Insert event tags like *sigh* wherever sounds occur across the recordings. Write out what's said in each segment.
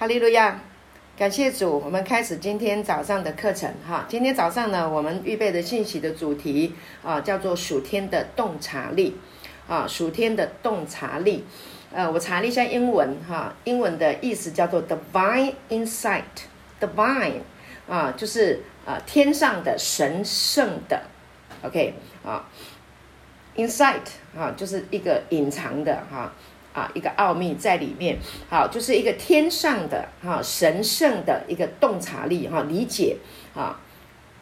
哈利路亚，感谢主，我们开始今天早上的课程哈。今天早上呢，我们预备的信息的主题啊，叫做属天的洞察力啊，属天的洞察力。呃，我查了一下英文哈，英文的意思叫做 divine insight，divine 啊，就是啊天上的神圣的，OK 啊，insight 啊，就是一个隐藏的哈。啊一个奥秘在里面，好，就是一个天上的哈神圣的一个洞察力哈理解啊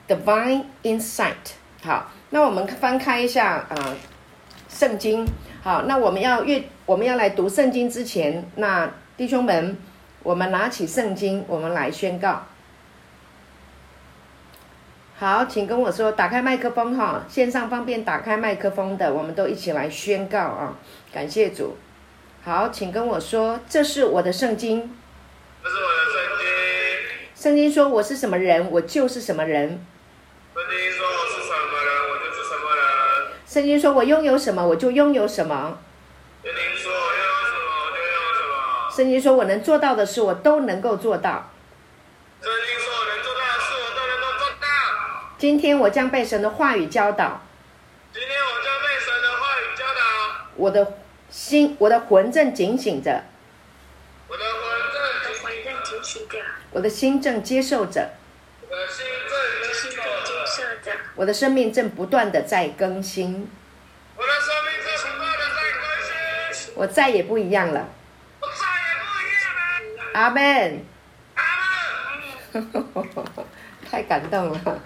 ，divine insight。好，那我们翻开一下啊圣经。好，那我们要阅我们要来读圣经之前，那弟兄们，我们拿起圣经，我们来宣告。好，请跟我说，打开麦克风哈，线上方便打开麦克风的，我们都一起来宣告啊，感谢主。好，请跟我说，这是我的圣经。这是我的圣经。圣经说我是什么人，我就是什么人。圣经说我是什么人，我就是什么人。圣经说我拥有什么，我就拥有什么。圣经说我拥有什么，我就拥有什么。圣经说我能做到的事，我都能够做到。圣经说我能做到的事，我都能够做到。今天我将被神的话语教导。今天我将被神的话语教导。我的。心，我的魂正警醒着。我的魂正警醒着。我的心正接受着。我的心正接受着。我的生命正不断的在更新。我的生命正不断的在更新。我再也不一样了。我再也不一样了。阿门。阿门。*laughs* 太感动了，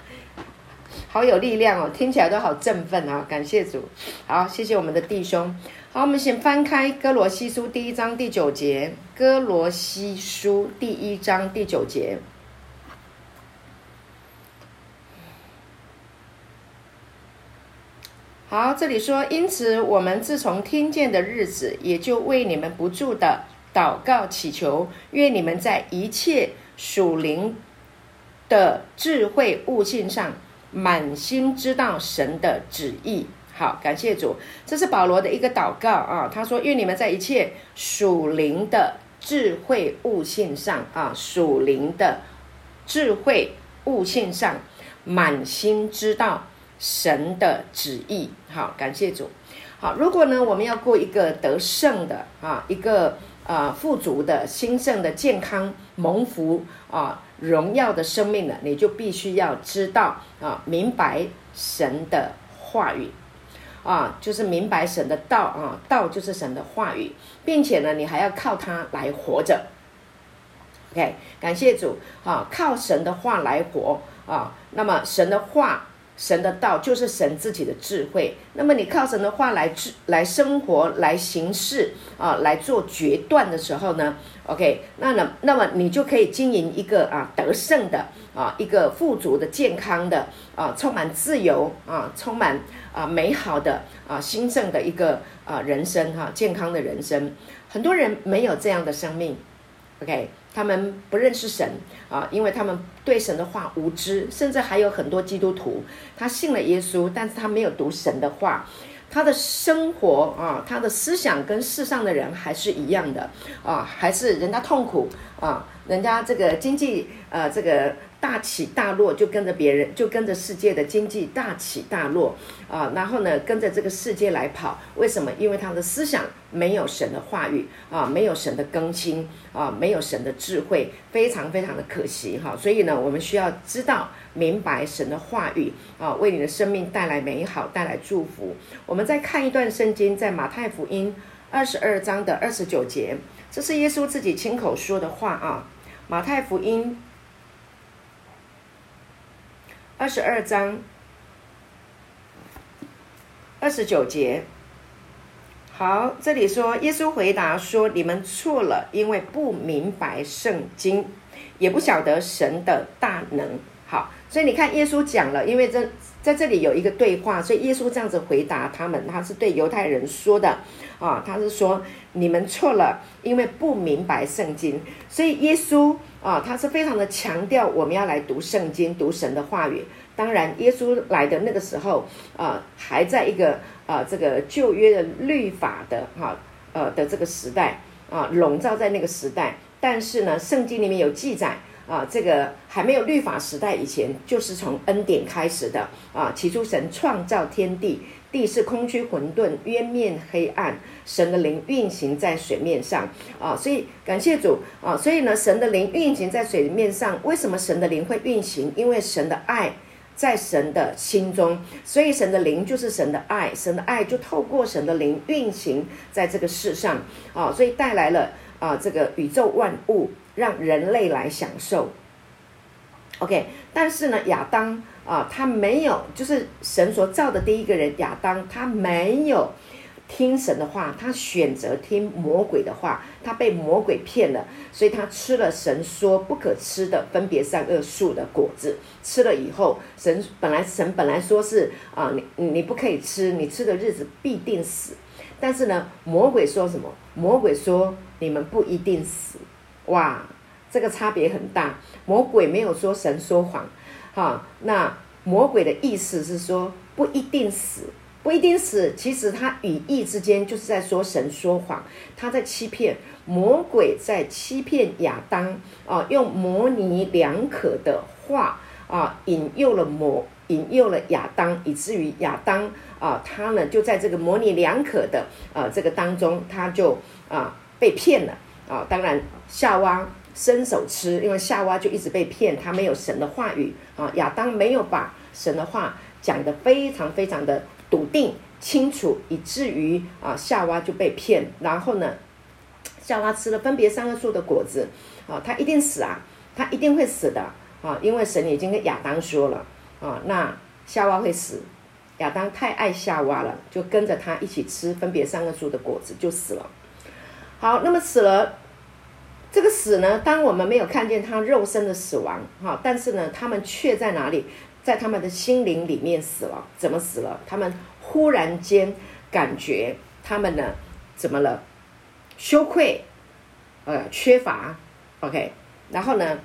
好有力量哦，听起来都好振奋啊！感谢主，好，谢谢我们的弟兄。好，我们先翻开哥罗西书第一章第九节。哥罗西书第一章第九节。好，这里说，因此我们自从听见的日子，也就为你们不住的祷告祈求，愿你们在一切属灵的智慧悟性上，满心知道神的旨意。好，感谢主，这是保罗的一个祷告啊。他说：“愿你们在一切属灵的智慧悟性上啊，属灵的智慧悟性上，满心知道神的旨意。”好，感谢主。好，如果呢，我们要过一个得胜的啊，一个啊富足的、兴盛的、健康、蒙福啊、荣耀的生命呢，你就必须要知道啊，明白神的话语。啊，就是明白神的道啊，道就是神的话语，并且呢，你还要靠它来活着。OK，感谢主啊，靠神的话来活啊。那么神的话，神的道就是神自己的智慧。那么你靠神的话来治来生活来行事啊，来做决断的时候呢，OK，那呢，那么你就可以经营一个啊得胜的啊，一个富足的、健康的啊，充满自由啊，充满。啊，美好的啊，兴盛的一个啊人生哈、健康的人生，很多人没有这样的生命，OK，他们不认识神啊，因为他们对神的话无知，甚至还有很多基督徒，他信了耶稣，但是他没有读神的话，他的生活啊，他的思想跟世上的人还是一样的啊，还是人家痛苦啊，人家这个经济呃这个。大起大落，就跟着别人，就跟着世界的经济大起大落啊，然后呢，跟着这个世界来跑。为什么？因为他的思想没有神的话语啊，没有神的更新啊，没有神的智慧，非常非常的可惜哈。所以呢，我们需要知道明白神的话语啊，为你的生命带来美好，带来祝福。我们再看一段圣经，在马太福音二十二章的二十九节，这是耶稣自己亲口说的话啊，马太福音。二十二章二十九节，好，这里说，耶稣回答说：“你们错了，因为不明白圣经，也不晓得神的大能。”好，所以你看，耶稣讲了，因为这在这里有一个对话，所以耶稣这样子回答他们，他是对犹太人说的啊，他是说：“你们错了，因为不明白圣经。”所以耶稣。啊，他是非常的强调我们要来读圣经，读神的话语。当然，耶稣来的那个时候，啊，还在一个啊这个旧约的律法的哈呃的这个时代啊笼罩在那个时代。但是呢，圣经里面有记载啊，这个还没有律法时代以前，就是从恩典开始的啊。起初神创造天地，地是空虚混沌，渊面黑暗，神的灵运行在水面上啊。所以感谢主啊，所以呢，神的灵运行在水面上。为什么神的灵会运行？因为神的爱在神的心中，所以神的灵就是神的爱，神的爱就透过神的灵运行在这个世上啊，所以带来了。啊，这个宇宙万物让人类来享受。OK，但是呢，亚当啊，他没有，就是神所造的第一个人亚当，他没有听神的话，他选择听魔鬼的话，他被魔鬼骗了，所以他吃了神说不可吃的分别善恶树的果子。吃了以后，神本来神本来说是啊，你你不可以吃，你吃的日子必定死。但是呢，魔鬼说什么？魔鬼说。你们不一定死，哇，这个差别很大。魔鬼没有说神说谎，哈，那魔鬼的意思是说不一定死，不一定死。其实他语意之间就是在说神说谎，他在欺骗。魔鬼在欺骗亚当啊，用模棱两可的话啊，引诱了魔，引诱了亚当，以至于亚当啊，他呢就在这个模棱两可的啊这个当中，他就啊。被骗了啊！当然，夏娃伸手吃，因为夏娃就一直被骗，他没有神的话语啊。亚当没有把神的话讲得非常非常的笃定清楚，以至于啊，夏娃就被骗。然后呢，夏娃吃了分别三个树的果子啊，他一定死啊，他一定会死的啊，因为神已经跟亚当说了啊，那夏娃会死。亚当太爱夏娃了，就跟着他一起吃分别三个树的果子，就死了。好，那么死了，这个死呢？当我们没有看见他肉身的死亡，哈，但是呢，他们却在哪里？在他们的心灵里面死了。怎么死了？他们忽然间感觉他们呢，怎么了？羞愧，呃，缺乏，OK，然后呢，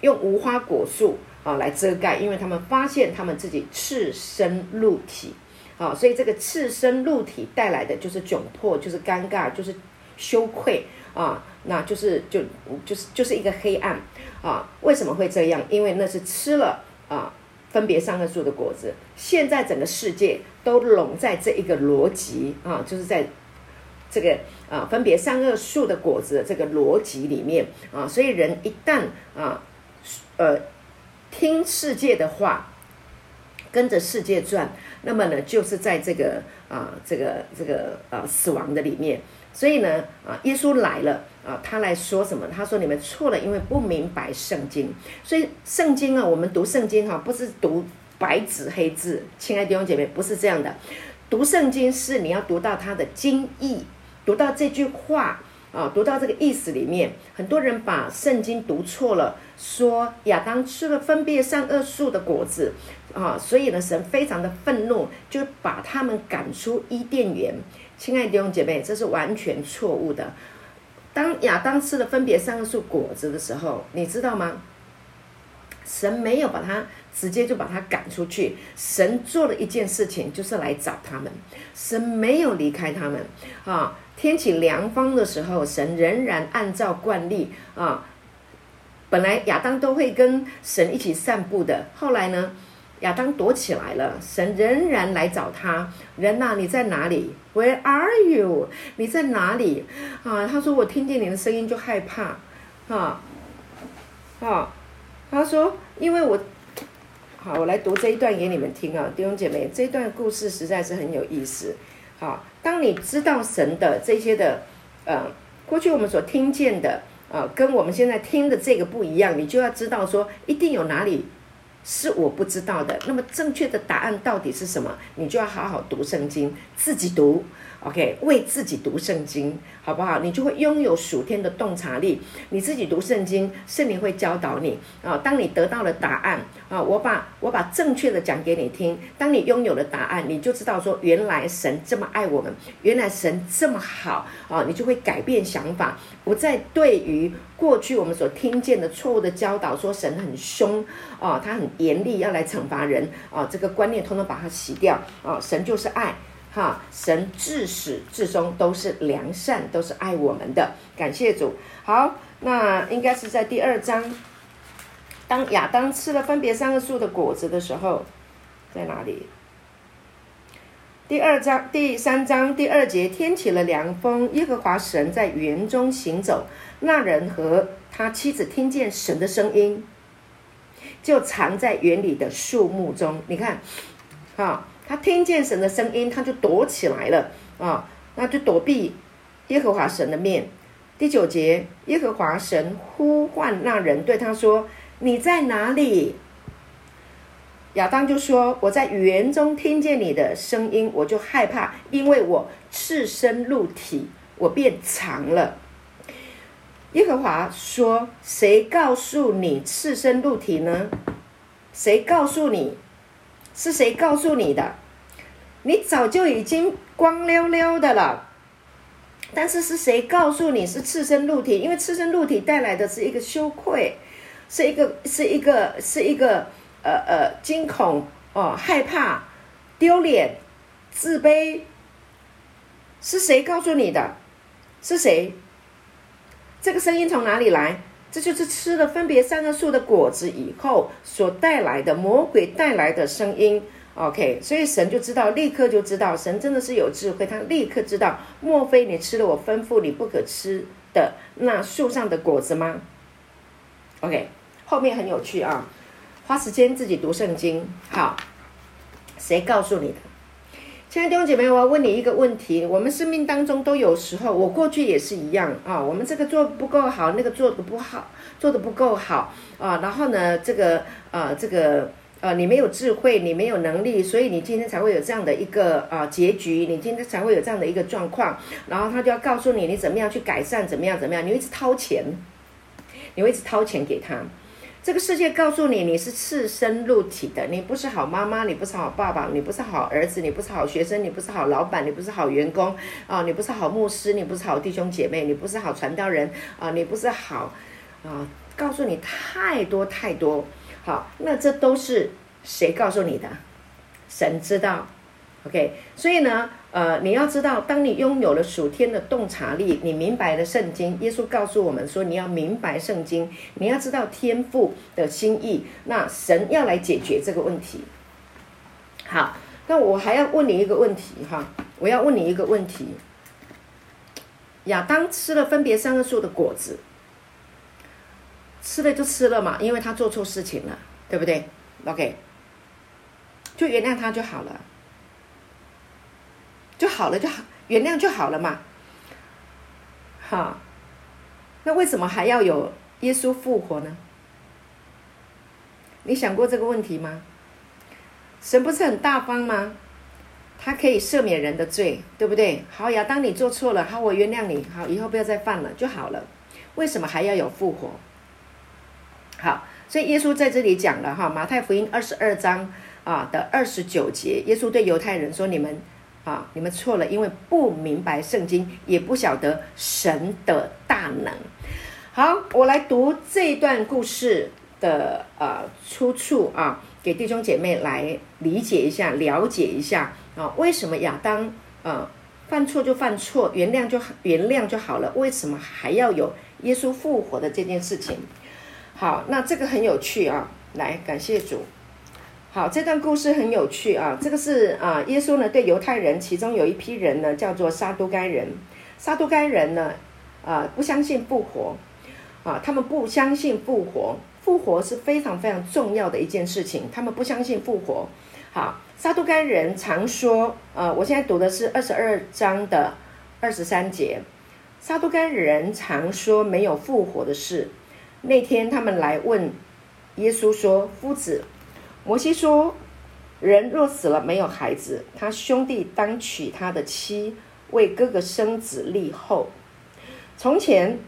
用无花果树啊来遮盖，因为他们发现他们自己赤身露体，啊，所以这个赤身露体带来的就是窘迫，就是尴尬，就是。羞愧啊，那就是就就是就是一个黑暗啊！为什么会这样？因为那是吃了啊分别三恶树的果子。现在整个世界都笼在这一个逻辑啊，就是在这个啊分别三恶树的果子的这个逻辑里面啊，所以人一旦啊呃听世界的话，跟着世界转，那么呢就是在这个啊这个这个啊死亡的里面。所以呢，啊，耶稣来了啊，他来说什么？他说你们错了，因为不明白圣经。所以圣经啊，我们读圣经哈，不是读白纸黑字，亲爱的弟兄姐妹，不是这样的。读圣经是你要读到它的经义，读到这句话啊，读到这个意思里面。很多人把圣经读错了，说亚当吃了分别善恶树的果子啊，所以呢，神非常的愤怒，就把他们赶出伊甸园。亲爱的弟兄姐妹，这是完全错误的。当亚当吃了分别善恶树果子的时候，你知道吗？神没有把他直接就把他赶出去，神做了一件事情，就是来找他们。神没有离开他们啊。天起凉风的时候，神仍然按照惯例啊，本来亚当都会跟神一起散步的，后来呢？亚当躲起来了，神仍然来找他。人呐，你在哪里？Where are you？你在哪里？啊，他说我听见你的声音就害怕，啊，啊，他说因为我，好，我来读这一段给你们听啊，弟兄姐妹，这一段故事实在是很有意思。好，当你知道神的这些的，呃，过去我们所听见的，啊，跟我们现在听的这个不一样，你就要知道说，一定有哪里。是我不知道的。那么正确的答案到底是什么？你就要好好读圣经，自己读。OK，为自己读圣经，好不好？你就会拥有属天的洞察力。你自己读圣经，圣灵会教导你啊。当你得到了答案啊，我把我把正确的讲给你听。当你拥有了答案，你就知道说，原来神这么爱我们，原来神这么好啊，你就会改变想法，不再对于过去我们所听见的错误的教导，说神很凶啊，他很严厉要来惩罚人啊，这个观念通通把它洗掉啊。神就是爱。哈，神自始至终都是良善，都是爱我们的。感谢主。好，那应该是在第二章，当亚当吃了分别三个树的果子的时候，在哪里？第二章第三章第二节，天起了凉风，耶和华神在园中行走，那人和他妻子听见神的声音，就藏在园里的树木中。你看，哈，他听见神的声音，他就躲起来了啊，那就躲避耶和华神的面。第九节，耶和华神呼唤那人，对他说：“你在哪里？”亚当就说：“我在园中听见你的声音，我就害怕，因为我赤身露体，我变长了。”耶和华说：“谁告诉你赤身露体呢？谁告诉你？是谁告诉你的？你早就已经光溜溜的了。但是是谁告诉你是赤身露体？因为赤身露体带来的是一个羞愧，是一个，是一个，是一个。”呃呃，惊恐哦，害怕、丢脸、自卑，是谁告诉你的？是谁？这个声音从哪里来？这就是吃了分别三个树的果子以后所带来的魔鬼带来的声音。OK，所以神就知道，立刻就知道，神真的是有智慧，他立刻知道，莫非你吃了我吩咐你不可吃的那树上的果子吗？OK，后面很有趣啊。花时间自己读圣经，好，谁告诉你的？亲爱的弟兄姐妹，我要问你一个问题：我们生命当中都有时候，我过去也是一样啊。我们这个做不够好，那个做的不好，做的不够好啊。然后呢，这个啊，这个呃、啊，你没有智慧，你没有能力，所以你今天才会有这样的一个啊结局，你今天才会有这样的一个状况。然后他就要告诉你，你怎么样去改善，怎么样怎么样，你会一直掏钱，你会一直掏钱给他。这个世界告诉你，你是赤身露体的，你不是好妈妈，你不是好爸爸，你不是好儿子，你不是好学生，你不是好老板，你不是好员工啊，你不是好牧师，你不是好弟兄姐妹，你不是好传道人啊，你不是好啊，告诉你太多太多。好，那这都是谁告诉你的？神知道。OK，所以呢，呃，你要知道，当你拥有了属天的洞察力，你明白了圣经，耶稣告诉我们说，你要明白圣经，你要知道天父的心意，那神要来解决这个问题。好，那我还要问你一个问题哈，我要问你一个问题：亚当吃了分别三个树的果子，吃了就吃了嘛，因为他做错事情了，对不对？OK，就原谅他就好了。就好了，就好，原谅就好了嘛。好，那为什么还要有耶稣复活呢？你想过这个问题吗？神不是很大方吗？他可以赦免人的罪，对不对？好呀，当你做错了，好，我原谅你，好，以后不要再犯了就好了。为什么还要有复活？好，所以耶稣在这里讲了哈，马太福音二十二章啊的二十九节，耶稣对犹太人说：“你们。”啊！你们错了，因为不明白圣经，也不晓得神的大能。好，我来读这一段故事的呃出处啊，给弟兄姐妹来理解一下、了解一下啊，为什么亚当呃犯错就犯错，原谅就原谅就好了，为什么还要有耶稣复活的这件事情？好，那这个很有趣啊，来感谢主。好，这段故事很有趣啊。这个是啊，耶稣呢对犹太人，其中有一批人呢叫做撒都该人。撒都该人呢，啊，不相信复活，啊，他们不相信复活。复活是非常非常重要的一件事情，他们不相信复活。好，撒都该人常说，呃，我现在读的是二十二章的二十三节。撒都该人常说没有复活的事。那天他们来问耶稣说：“夫子。”摩西说：“人若死了没有孩子，他兄弟当娶他的妻，为哥哥生子立后。从前，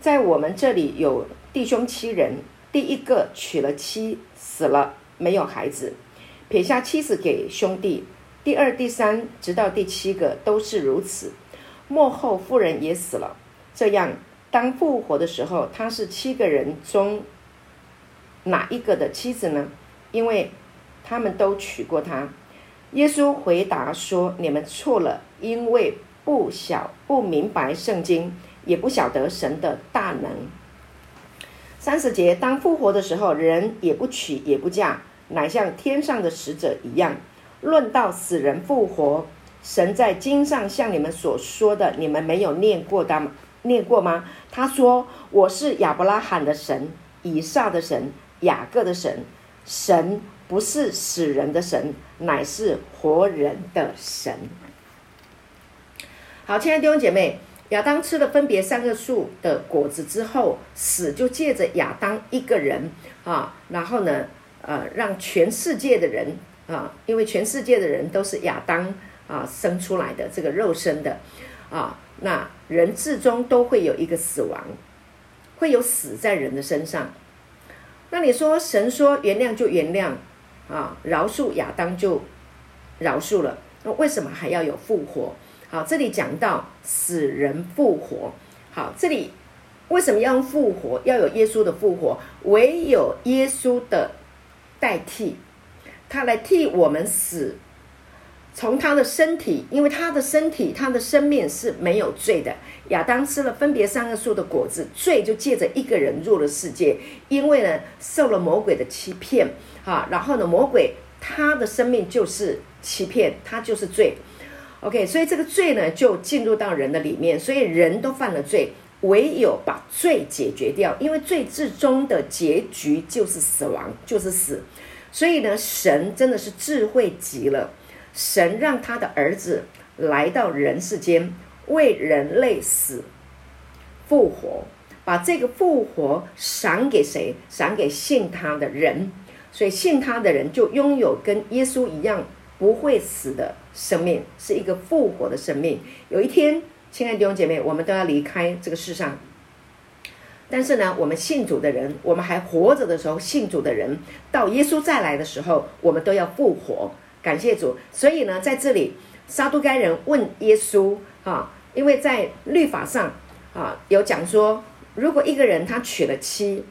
在我们这里有弟兄七人，第一个娶了妻，死了没有孩子，撇下妻子给兄弟；第二、第三，直到第七个都是如此。末后妇人也死了。这样，当复活的时候，他是七个人中哪一个的妻子呢？”因为他们都娶过她。耶稣回答说：“你们错了，因为不晓不明白圣经，也不晓得神的大能。”三十节，当复活的时候，人也不娶也不嫁，乃像天上的使者一样。论到死人复活，神在经上像你们所说的，你们没有念过的吗？念过吗？他说：“我是亚伯拉罕的神，以撒的神，雅各的神。神不是死人的神，乃是活人的神。”好，亲爱的弟兄姐妹。亚当吃了分别三个树的果子之后，死就借着亚当一个人啊，然后呢，呃，让全世界的人啊，因为全世界的人都是亚当啊生出来的，这个肉身的啊，那人至终都会有一个死亡，会有死在人的身上。那你说神说原谅就原谅啊，饶恕亚当就饶恕了，那为什么还要有复活？好，这里讲到死人复活。好，这里为什么要用复活？要有耶稣的复活，唯有耶稣的代替，他来替我们死。从他的身体，因为他的身体，他的生命是没有罪的。亚当吃了分别善恶树的果子，罪就借着一个人入了世界。因为呢，受了魔鬼的欺骗，啊，然后呢，魔鬼他的生命就是欺骗，他就是罪。OK，所以这个罪呢，就进入到人的里面，所以人都犯了罪，唯有把罪解决掉，因为罪至终的结局就是死亡，就是死。所以呢，神真的是智慧极了，神让他的儿子来到人世间，为人类死复活，把这个复活赏给谁？赏给信他的人。所以信他的人就拥有跟耶稣一样。不会死的生命是一个复活的生命。有一天，亲爱的弟兄姐妹，我们都要离开这个世上。但是呢，我们信主的人，我们还活着的时候，信主的人，到耶稣再来的时候，我们都要复活。感谢主。所以呢，在这里，撒都该人问耶稣啊，因为在律法上啊有讲说，如果一个人他娶了妻，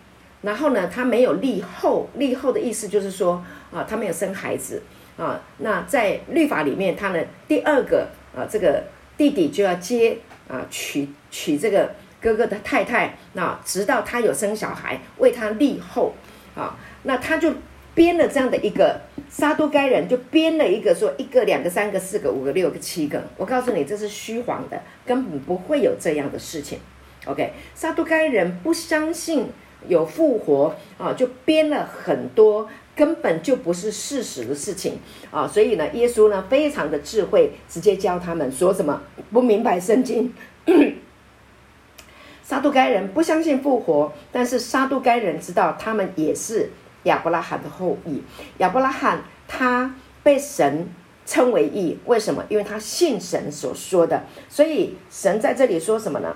然后呢，他没有立后，立后的意思就是说啊，他没有生孩子。啊，那在律法里面，他的第二个啊，这个弟弟就要接啊，娶娶这个哥哥的太太，那直到他有生小孩，为他立后啊，那他就编了这样的一个撒都该人就编了一个说一个两个三个四个五个六个七个，我告诉你这是虚谎的，根本不会有这样的事情。OK，撒都该人不相信有复活啊，就编了很多。根本就不是事实的事情啊！所以呢，耶稣呢非常的智慧，直接教他们说什么不明白圣经。*coughs* 撒都该人不相信复活，但是撒都该人知道他们也是亚伯拉罕的后裔。亚伯拉罕他被神称为义，为什么？因为他信神所说的。所以神在这里说什么呢？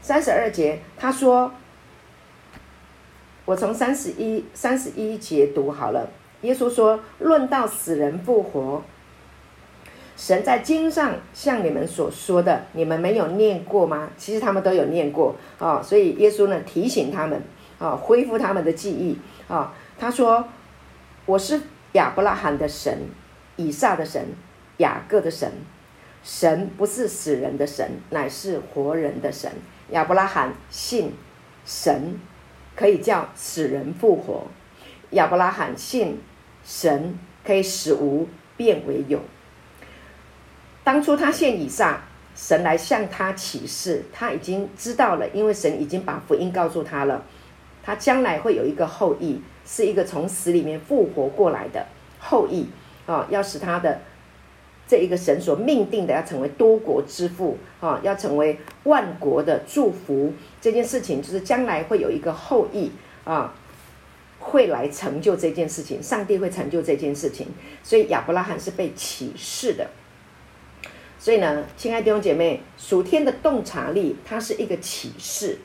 三十二节他说。我从三十一、三十一节读好了。耶稣说：“论到死人复活，神在经上像你们所说的，你们没有念过吗？其实他们都有念过啊、哦。所以耶稣呢提醒他们啊、哦，恢复他们的记忆啊、他说：‘我是亚伯拉罕的神，以撒的神，雅各的神。神不是死人的神，乃是活人的神。’亚伯拉罕信神。”可以叫死人复活，亚伯拉罕信神可以使无变为有。当初他献以撒，神来向他启示，他已经知道了，因为神已经把福音告诉他了，他将来会有一个后裔，是一个从死里面复活过来的后裔啊，要使他的。这一个神所命定的要成为多国之父啊，要成为万国的祝福，这件事情就是将来会有一个后裔啊，会来成就这件事情，上帝会成就这件事情，所以亚伯拉罕是被启示的。所以呢，亲爱的弟兄姐妹，属天的洞察力，它是一个启示。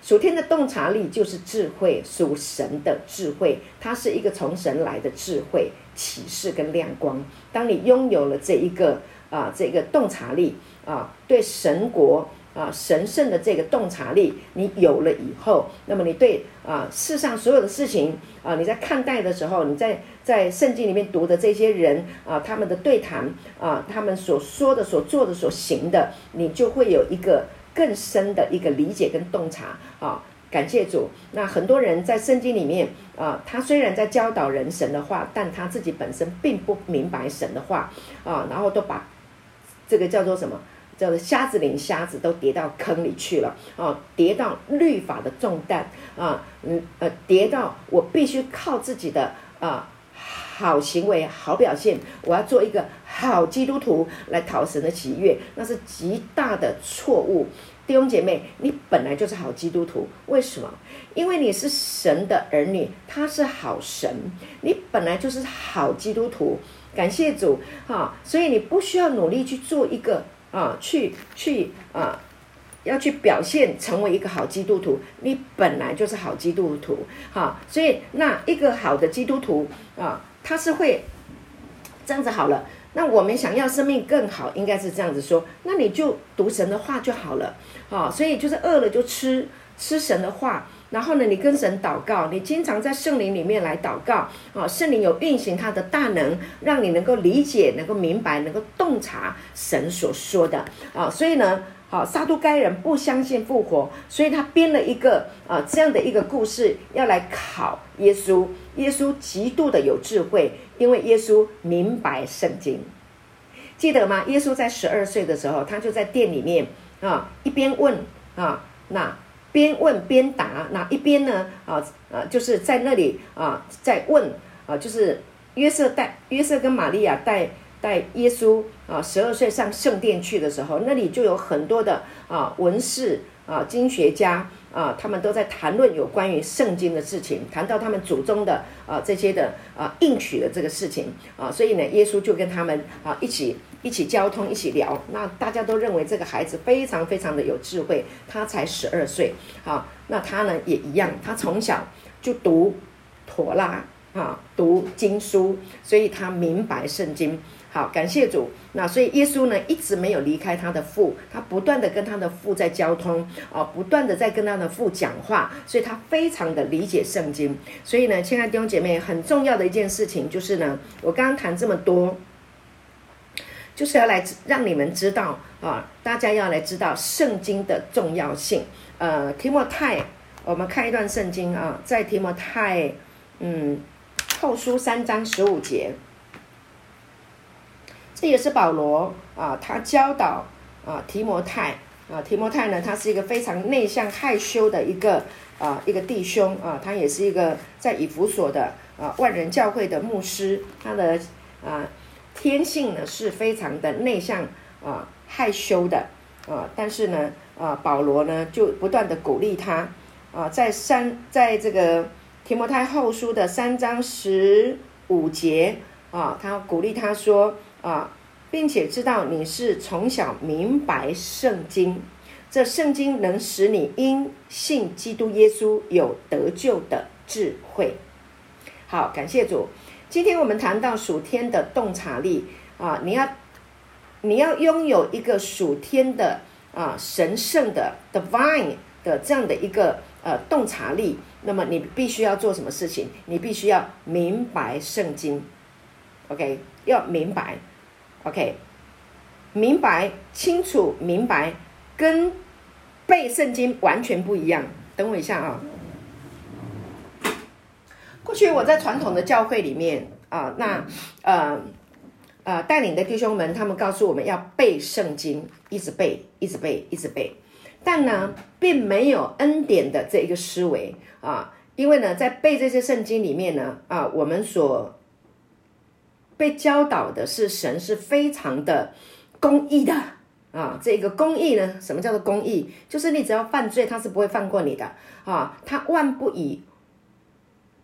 属天的洞察力就是智慧，属神的智慧，它是一个从神来的智慧、启示跟亮光。当你拥有了这一个啊，这个洞察力啊，对神国啊神圣的这个洞察力，你有了以后，那么你对啊世上所有的事情啊，你在看待的时候，你在在圣经里面读的这些人啊，他们的对谈啊，他们所说的、所做的、所行的，你就会有一个更深的一个理解跟洞察啊。感谢主。那很多人在圣经里面啊，他虽然在教导人神的话，但他自己本身并不明白神的话啊，然后都把这个叫做什么？叫做瞎子领瞎子，都跌到坑里去了啊，跌到律法的重担啊，嗯呃，跌到我必须靠自己的啊好行为、好表现，我要做一个好基督徒来讨神的喜悦，那是极大的错误。弟兄姐妹，你本来就是好基督徒，为什么？因为你是神的儿女，他是好神，你本来就是好基督徒。感谢主啊！所以你不需要努力去做一个啊，去去啊，要去表现成为一个好基督徒，你本来就是好基督徒。哈，所以那一个好的基督徒啊，他是会这样子好了。那我们想要生命更好，应该是这样子说。那你就读神的话就好了，啊，所以就是饿了就吃吃神的话，然后呢，你跟神祷告，你经常在圣灵里面来祷告，啊，圣灵有运行他的大能，让你能够理解、能够明白、能够洞察神所说的，啊，所以呢。好，撒都该人不相信复活，所以他编了一个啊这样的一个故事，要来考耶稣。耶稣极度的有智慧，因为耶稣明白圣经，记得吗？耶稣在十二岁的时候，他就在店里面啊，一边问啊，那边问边答，那一边呢啊啊，就是在那里啊在问啊，就是约瑟带约瑟跟玛利亚带。带耶稣啊，十二岁上圣殿去的时候，那里就有很多的啊文士啊经学家啊，他们都在谈论有关于圣经的事情，谈到他们祖宗的啊这些的啊应许的这个事情啊，所以呢，耶稣就跟他们啊一起一起交通，一起聊。那大家都认为这个孩子非常非常的有智慧，他才十二岁啊，那他呢也一样，他从小就读妥拉啊，读经书，所以他明白圣经。好，感谢主。那所以耶稣呢，一直没有离开他的父，他不断的跟他的父在交通啊，不断的在跟他的父讲话，所以他非常的理解圣经。所以呢，亲爱的弟兄姐妹，很重要的一件事情就是呢，我刚刚谈这么多，就是要来让你们知道啊，大家要来知道圣经的重要性。呃，提摩太，我们看一段圣经啊，在提摩太，嗯，后书三章十五节。这也是保罗啊，他教导啊提摩太啊，提摩太呢，他是一个非常内向害羞的一个啊一个弟兄啊，他也是一个在以弗所的啊万人教会的牧师，他的啊天性呢是非常的内向啊害羞的啊，但是呢啊保罗呢就不断的鼓励他啊，在三在这个提摩太后书的三章十五节啊，他鼓励他说。啊，并且知道你是从小明白圣经，这圣经能使你因信基督耶稣有得救的智慧。好，感谢主。今天我们谈到属天的洞察力啊，你要你要拥有一个属天的啊神圣的 divine 的这样的一个呃洞察力，那么你必须要做什么事情？你必须要明白圣经。OK，要明白。OK，明白、清楚、明白，跟背圣经完全不一样。等我一下啊！过去我在传统的教会里面啊，那呃呃带领的弟兄们，他们告诉我们要背圣经，一直背，一直背，一直背。但呢，并没有恩典的这一个思维啊，因为呢，在背这些圣经里面呢，啊，我们所被教导的是神是非常的公义的啊，这个公义呢，什么叫做公义？就是你只要犯罪，他是不会放过你的啊，他万不以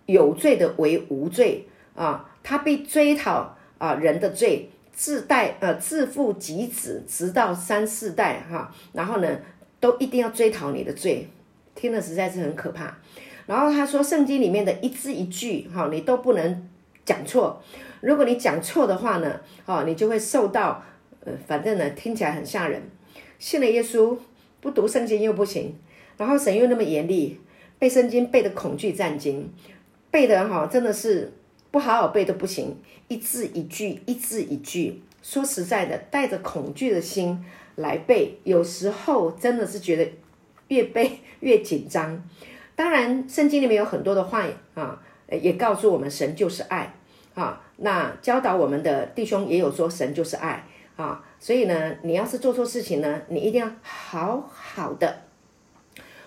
有罪的为无罪啊，他被追讨啊人的罪，自代呃自父及子，直到三四代哈、然后呢，都一定要追讨你的罪，听了实在是很可怕。然后他说，圣经里面的一字一句哈、你都不能讲错。如果你讲错的话呢，哦，你就会受到，呃，反正呢，听起来很吓人。信了耶稣，不读圣经又不行，然后神又那么严厉，背圣经背的恐惧战惊，背的哈真的是不好好背都不行，一字一句，一字一句。说实在的，带着恐惧的心来背，有时候真的是觉得越背 *laughs* 越紧张。当然，圣经里面有很多的话啊，也告诉我们神就是爱啊。那教导我们的弟兄也有说神就是爱啊。所以呢，你要是做错事情呢，你一定要好好的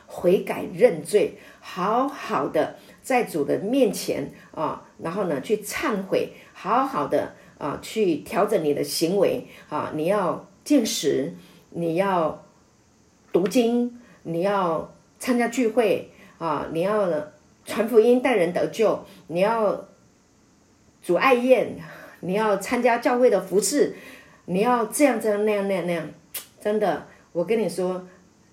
悔改认罪，好好的在主的面前啊，然后呢去忏悔，好好的。啊，去调整你的行为啊！你要进食，你要读经，你要参加聚会啊！你要传福音带人得救，你要主爱宴，你要参加教会的服事，你要这样这样那样那样那样。真的，我跟你说，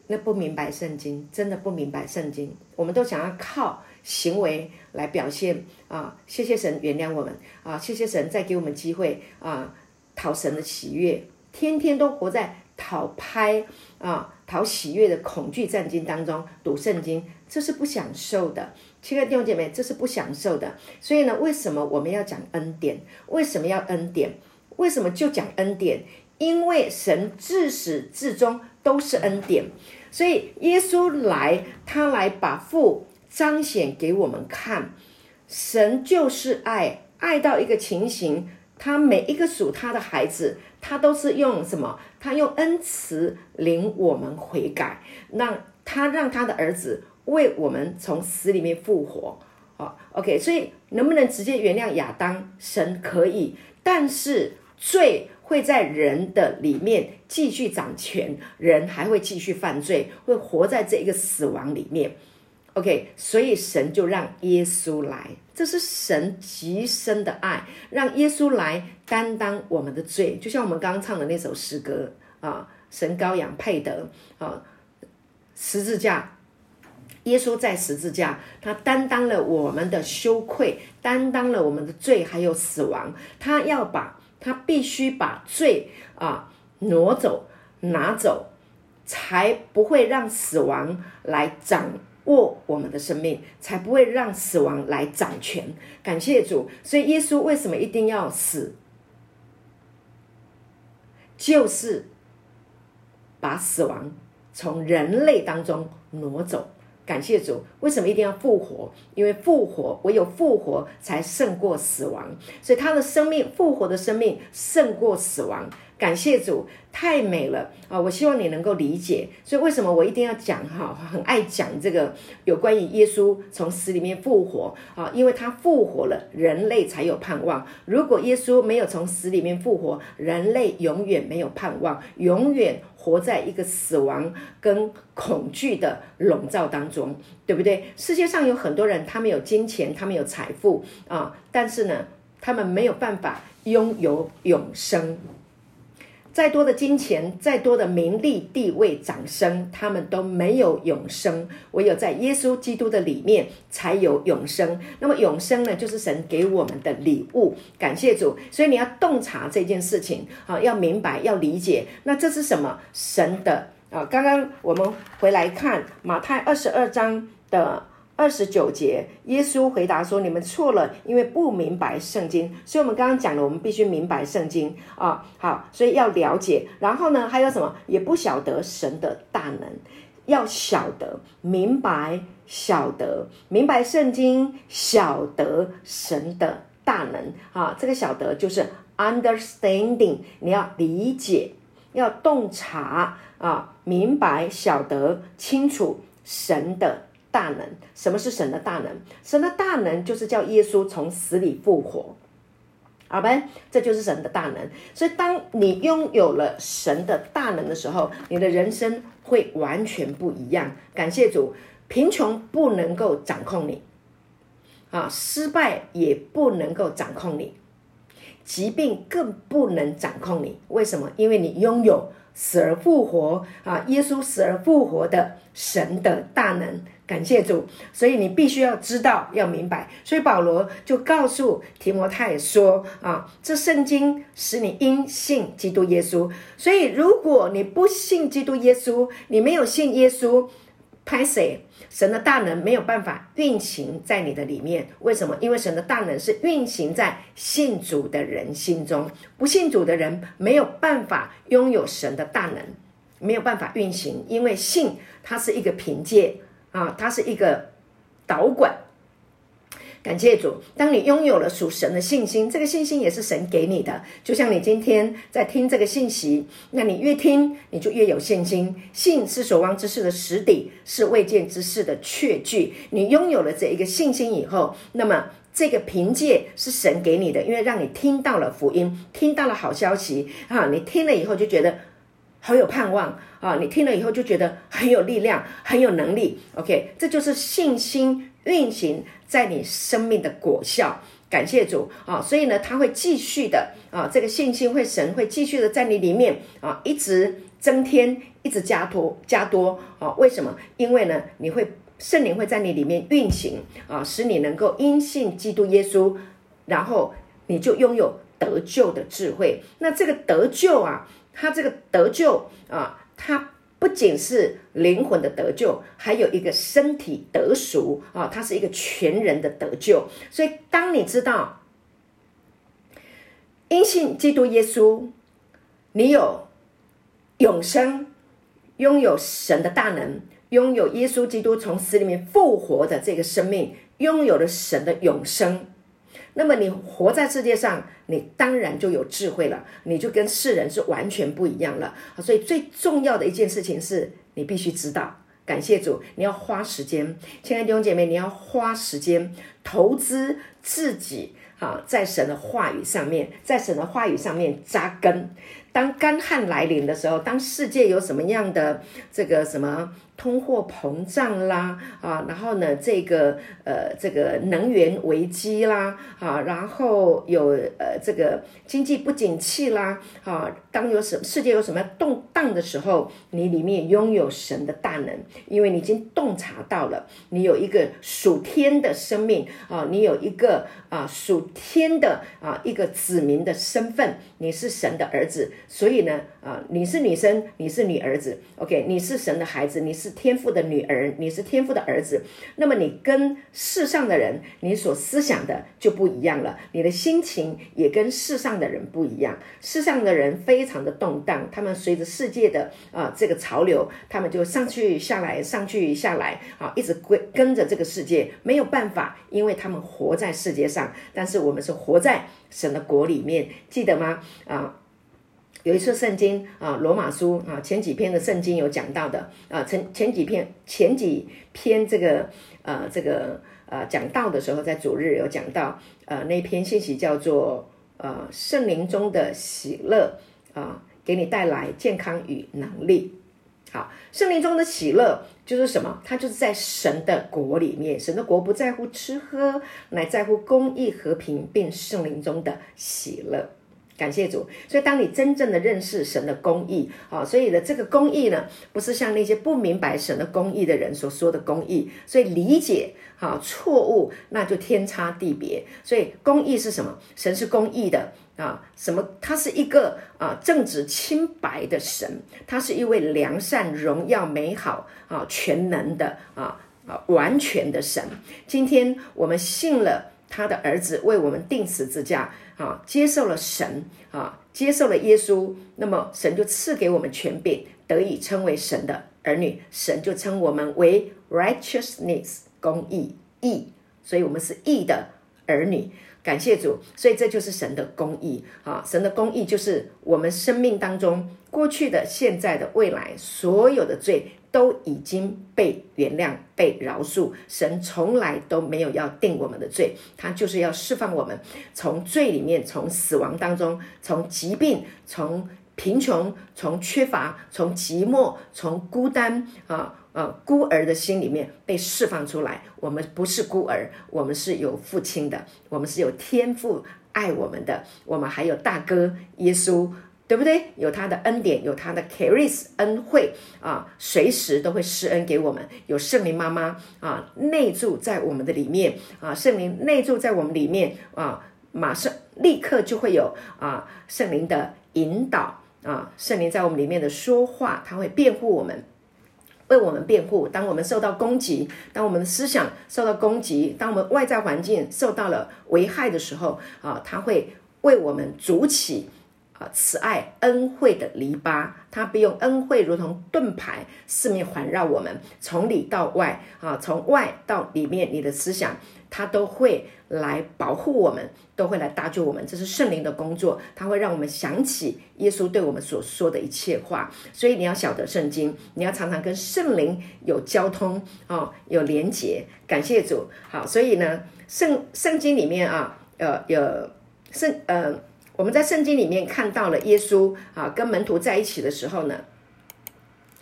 那不明白圣经，真的不明白圣经。我们都想要靠。行为来表现啊！谢谢神原谅我们啊！谢谢神再给我们机会啊！讨神的喜悦，天天都活在讨拍啊、讨喜悦的恐惧战兢当中读圣经，这是不享受的。亲爱的弟兄姐妹，这是不享受的。所以呢，为什么我们要讲恩典？为什么要恩典？为什么就讲恩典？因为神自始至终都是恩典，所以耶稣来，他来把父。彰显给我们看，神就是爱，爱到一个情形，他每一个属他的孩子，他都是用什么？他用恩慈领我们悔改，让他让他的儿子为我们从死里面复活。好，OK，所以能不能直接原谅亚当？神可以，但是罪会在人的里面继续掌权，人还会继续犯罪，会活在这一个死亡里面。OK，所以神就让耶稣来，这是神极深的爱，让耶稣来担当我们的罪，就像我们刚刚唱的那首诗歌啊，神羔羊配得啊，十字架，耶稣在十字架，他担当了我们的羞愧，担当了我们的罪，还有死亡，他要把，他必须把罪啊挪走、拿走，才不会让死亡来掌。握我们的生命，才不会让死亡来掌权。感谢主，所以耶稣为什么一定要死？就是把死亡从人类当中挪走。感谢主，为什么一定要复活？因为复活，唯有复活才胜过死亡。所以他的生命，复活的生命胜过死亡。感谢主，太美了啊！我希望你能够理解。所以为什么我一定要讲哈？很爱讲这个有关于耶稣从死里面复活啊，因为他复活了，人类才有盼望。如果耶稣没有从死里面复活，人类永远没有盼望，永远活在一个死亡跟恐惧的笼罩当中，对不对？世界上有很多人，他们有金钱，他们有财富啊，但是呢，他们没有办法拥有永生。再多的金钱，再多的名利、地位、掌声，他们都没有永生。唯有在耶稣基督的里面才有永生。那么永生呢，就是神给我们的礼物。感谢主，所以你要洞察这件事情啊，要明白，要理解。那这是什么？神的啊！刚刚我们回来看马太二十二章的。二十九节，耶稣回答说：“你们错了，因为不明白圣经。所以，我们刚刚讲了，我们必须明白圣经啊。好，所以要了解。然后呢，还有什么？也不晓得神的大能，要晓得、明白、晓得、明白圣经，晓得神的大能啊。这个晓得就是 understanding，你要理解，要洞察啊，明白、晓得、清楚神的。”大能，什么是神的大能？神的大能就是叫耶稣从死里复活，好吧？这就是神的大能。所以，当你拥有了神的大能的时候，你的人生会完全不一样。感谢主，贫穷不能够掌控你，啊，失败也不能够掌控你，疾病更不能掌控你。为什么？因为你拥有死而复活啊，耶稣死而复活的神的大能。感谢主，所以你必须要知道，要明白。所以保罗就告诉提摩太说：“啊，这圣经使你因信基督耶稣。所以如果你不信基督耶稣，你没有信耶稣，拍谁？神的大能没有办法运行在你的里面。为什么？因为神的大能是运行在信主的人心中，不信主的人没有办法拥有神的大能，没有办法运行，因为信它是一个凭借。”啊，它是一个导管。感谢主，当你拥有了属神的信心，这个信心也是神给你的。就像你今天在听这个信息，那你越听，你就越有信心。信是所望之事的实底，是未见之事的确据。你拥有了这一个信心以后，那么这个凭借是神给你的，因为让你听到了福音，听到了好消息啊！你听了以后就觉得。好有盼望啊！你听了以后就觉得很有力量，很有能力。OK，这就是信心运行在你生命的果效。感谢主啊！所以呢，他会继续的啊，这个信心会神会继续的在你里面啊，一直增添，一直加多加多啊！为什么？因为呢，你会圣灵会在你里面运行啊，使你能够因信基督耶稣，然后你就拥有得救的智慧。那这个得救啊。他这个得救啊，他不仅是灵魂的得救，还有一个身体得赎啊，他是一个全人的得救。所以，当你知道因信基督耶稣，你有永生，拥有神的大能，拥有耶稣基督从死里面复活的这个生命，拥有了神的永生。那么你活在世界上，你当然就有智慧了，你就跟世人是完全不一样了。所以最重要的一件事情是你必须知道，感谢主，你要花时间，亲爱的弟兄姐妹，你要花时间投资自己啊，在神的话语上面，在神的话语上面扎根。当干旱来临的时候，当世界有什么样的这个什么？通货膨胀啦，啊，然后呢，这个呃，这个能源危机啦，啊，然后有呃，这个经济不景气啦，啊，当有什世界有什么动荡的时候，你里面拥有神的大能，因为你已经洞察到了，你有一个属天的生命啊，你有一个啊属天的啊一个子民的身份，你是神的儿子，所以呢，啊，你是女生，你是女儿子，OK，你是神的孩子，你是。天父的女儿，你是天父的儿子，那么你跟世上的人，你所思想的就不一样了，你的心情也跟世上的人不一样。世上的人非常的动荡，他们随着世界的啊、这个潮流，他们就上去下来，上去下来啊，一直跟跟着这个世界，没有办法，因为他们活在世界上，但是我们是活在神的国里面，记得吗？啊。有一次圣经啊，罗马书啊，前几篇的圣经有讲到的啊，前前几篇前几篇这个呃这个呃讲道的时候，在主日有讲到呃那篇信息叫做呃圣灵中的喜乐啊，给你带来健康与能力。好，圣灵中的喜乐就是什么？它就是在神的国里面，神的国不在乎吃喝，乃在乎公义和平，并圣灵中的喜乐。感谢主，所以当你真正的认识神的公义啊，所以呢，这个公义呢，不是像那些不明白神的公义的人所说的公义，所以理解啊错误，那就天差地别。所以公义是什么？神是公义的啊，什么？他是一个啊正直清白的神，他是一位良善、荣耀、美好啊全能的啊啊完全的神。今天我们信了他的儿子，为我们钉十字架。啊，接受了神啊，接受了耶稣，那么神就赐给我们权柄，得以称为神的儿女。神就称我们为 righteousness，公义义，所以我们是义的儿女。感谢主，所以这就是神的公义啊！神的公义就是我们生命当中过去的、现在的、未来所有的罪。都已经被原谅、被饶恕，神从来都没有要定我们的罪，他就是要释放我们从罪里面、从死亡当中、从疾病、从贫穷、从缺乏、从寂寞、从孤单啊啊孤儿的心里面被释放出来。我们不是孤儿，我们是有父亲的，我们是有天父爱我们的，我们还有大哥耶稣对不对？有他的恩典，有他的 caris 恩惠啊，随时都会施恩给我们。有圣灵妈妈啊，内住在我们的里面啊，圣灵内住在我们里面啊，马上立刻就会有啊圣灵的引导啊，圣灵在我们里面的说话，他会辩护我们，为我们辩护。当我们受到攻击，当我们的思想受到攻击，当我们外在环境受到了危害的时候啊，他会为我们筑起。啊，慈爱恩惠的篱笆，他不用恩惠如同盾牌，四面环绕我们，从里到外啊，从外到里面，你的思想，他都会来保护我们，都会来搭救我们。这是圣灵的工作，他会让我们想起耶稣对我们所说的一切话。所以你要晓得圣经，你要常常跟圣灵有交通啊，有连结。感谢主。好，所以呢，圣圣经里面啊，呃，有圣呃。我们在圣经里面看到了耶稣啊，跟门徒在一起的时候呢，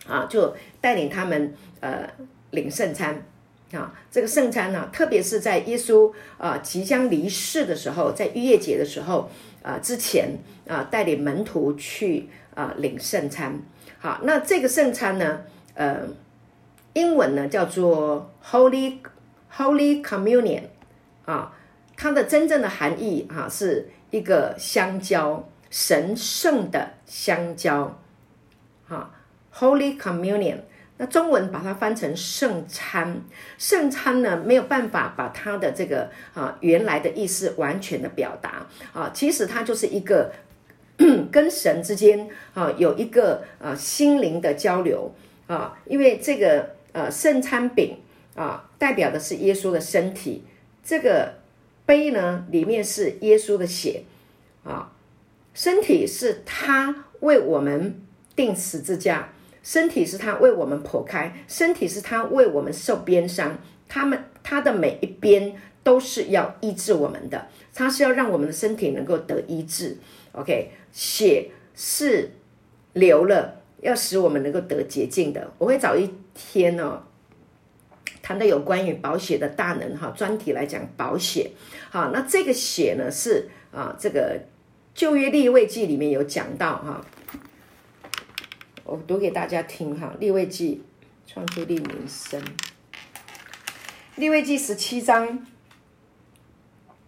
啊，就带领他们呃领圣餐啊。这个圣餐呢，特别是在耶稣啊即将离世的时候，在逾越节的时候啊之前啊，带领门徒去啊领圣餐。好，那这个圣餐呢，呃，英文呢叫做 Holy Holy Communion 啊，它的真正的含义啊是。一个香蕉，神圣的香蕉，哈，Holy Communion。那中文把它翻成圣餐，圣餐呢没有办法把它的这个啊原来的意思完全的表达啊，其实它就是一个 *coughs* 跟神之间啊有一个啊心灵的交流啊，因为这个呃圣餐饼啊代表的是耶稣的身体，这个。杯呢，里面是耶稣的血啊，身体是他为我们钉十字架，身体是他为我们剖开，身体是他为我们受鞭伤，他们他的每一边都是要医治我们的，他是要让我们的身体能够得医治。OK，血是流了，要使我们能够得洁净的。我会找一天哦。谈的有关于宝血的大能哈，专题来讲宝血，好，那这个血呢是啊，这个旧约立位记里面有讲到哈，我读给大家听哈，利未记创出利民生，利未记十七章，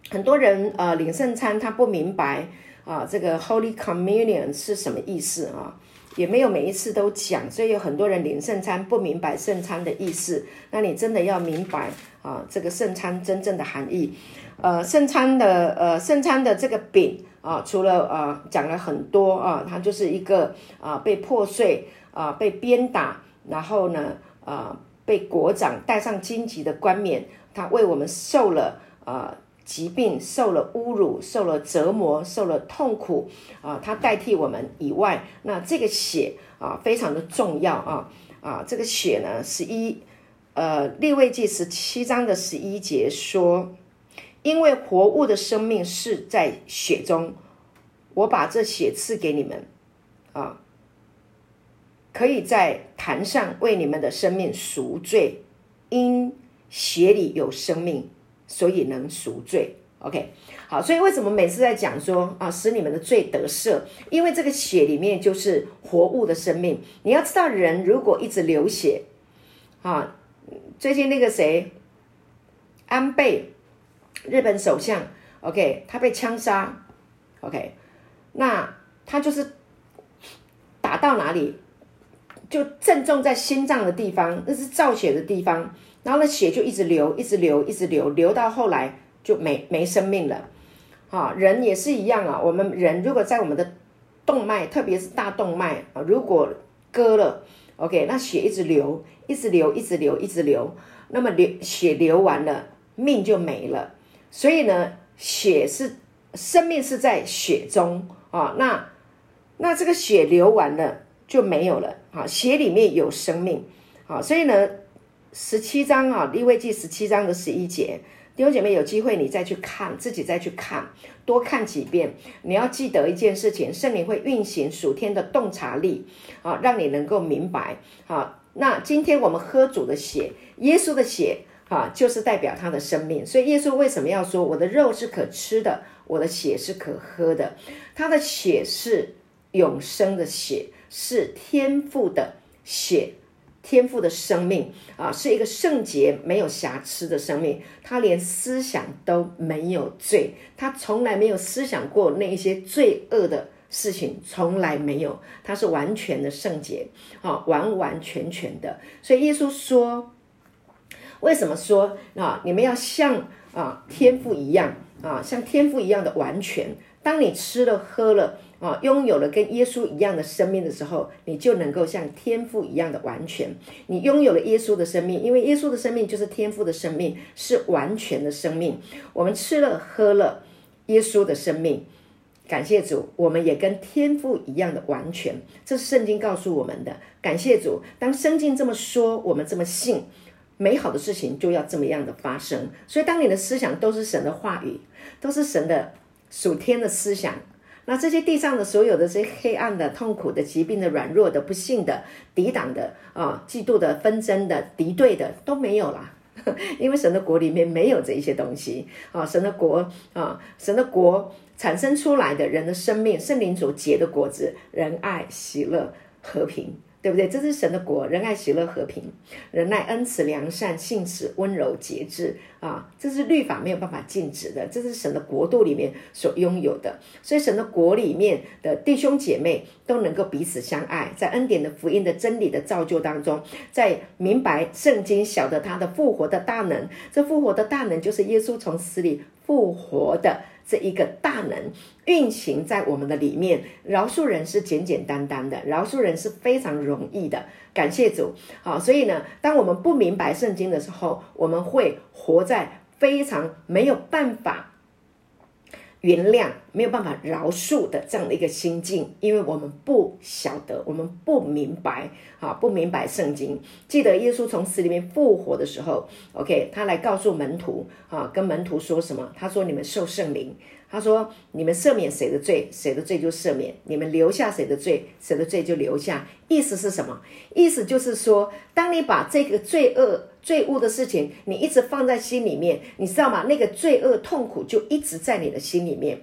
很多人啊领圣餐他不明白啊，这个 Holy Communion 是什么意思啊？也没有每一次都讲，所以有很多人领圣餐不明白圣餐的意思。那你真的要明白啊，这个圣餐真正的含义。呃，圣餐的呃圣餐的这个饼啊，除了呃讲了很多啊，它就是一个啊被破碎啊被鞭打，然后呢啊被裹掌戴上荆棘的冠冕，他为我们受了啊。疾病受了侮辱，受了折磨，受了痛苦啊！他代替我们以外，那这个血啊，非常的重要啊啊！这个血呢，十一呃，利未记十七章的十一节说，因为活物的生命是在血中，我把这血赐给你们啊，可以在坛上为你们的生命赎罪，因血里有生命。所以能赎罪，OK，好，所以为什么每次在讲说啊，使你们的罪得赦？因为这个血里面就是活物的生命。你要知道，人如果一直流血，啊，最近那个谁，安倍，日本首相，OK，他被枪杀，OK，那他就是打到哪里，就正中在心脏的地方，那是造血的地方。然后呢，血就一直流，一直流，一直流，流到后来就没没生命了。好，人也是一样啊。我们人如果在我们的动脉，特别是大动脉啊，如果割了，OK，那血一直流，一直流，一直流，一直流，那么流血流完了，命就没了。所以呢，血是生命是在血中啊。那那这个血流完了就没有了啊。血里面有生命啊，所以呢。十七章啊，利未记十七章的十一节，弟兄姐妹有机会你再去看，自己再去看，多看几遍。你要记得一件事情，圣灵会运行属天的洞察力啊，让你能够明白啊。那今天我们喝主的血，耶稣的血啊，就是代表他的生命。所以耶稣为什么要说我的肉是可吃的，我的血是可喝的？他的血是永生的血，是天父的血。天父的生命啊，是一个圣洁、没有瑕疵的生命。他连思想都没有罪，他从来没有思想过那一些罪恶的事情，从来没有。他是完全的圣洁，啊，完完全全的。所以耶稣说，为什么说啊？你们要像啊天赋一样啊，像天赋一样的完全。当你吃了喝了。啊，拥有了跟耶稣一样的生命的时候，你就能够像天赋一样的完全。你拥有了耶稣的生命，因为耶稣的生命就是天赋的生命，是完全的生命。我们吃了喝了耶稣的生命，感谢主，我们也跟天父一样的完全。这是圣经告诉我们的。感谢主，当圣经这么说，我们这么信，美好的事情就要这么样的发生。所以，当你的思想都是神的话语，都是神的属天的思想。那这些地上的所有的这些黑暗的、痛苦的、疾病的、软弱的、不幸的、抵挡的啊、嫉妒的、纷争的、敌对的都没有啦，*laughs* 因为神的国里面没有这一些东西啊。神的国啊，神的国产生出来的人的生命，圣灵所结的果子，仁爱、喜乐、和平。对不对？这是神的国，仁爱、喜乐、和平，仁爱、恩慈、良善、信实、温柔、节制啊！这是律法没有办法禁止的，这是神的国度里面所拥有的。所以神的国里面的弟兄姐妹都能够彼此相爱，在恩典的福音的真理的造就当中，在明白圣经，晓得他的复活的大能。这复活的大能就是耶稣从死里复活的。这一个大能运行在我们的里面，饶恕人是简简单单的，饶恕人是非常容易的。感谢主，好，所以呢，当我们不明白圣经的时候，我们会活在非常没有办法。原谅没有办法饶恕的这样的一个心境，因为我们不晓得，我们不明白，啊，不明白圣经。记得耶稣从死里面复活的时候，OK，他来告诉门徒，啊，跟门徒说什么？他说：“你们受圣灵。”他说：“你们赦免谁的罪，谁的罪就赦免；你们留下谁的罪，谁的罪就留下。”意思是什么？意思就是说，当你把这个罪恶、罪恶的事情，你一直放在心里面，你知道吗？那个罪恶痛苦就一直在你的心里面，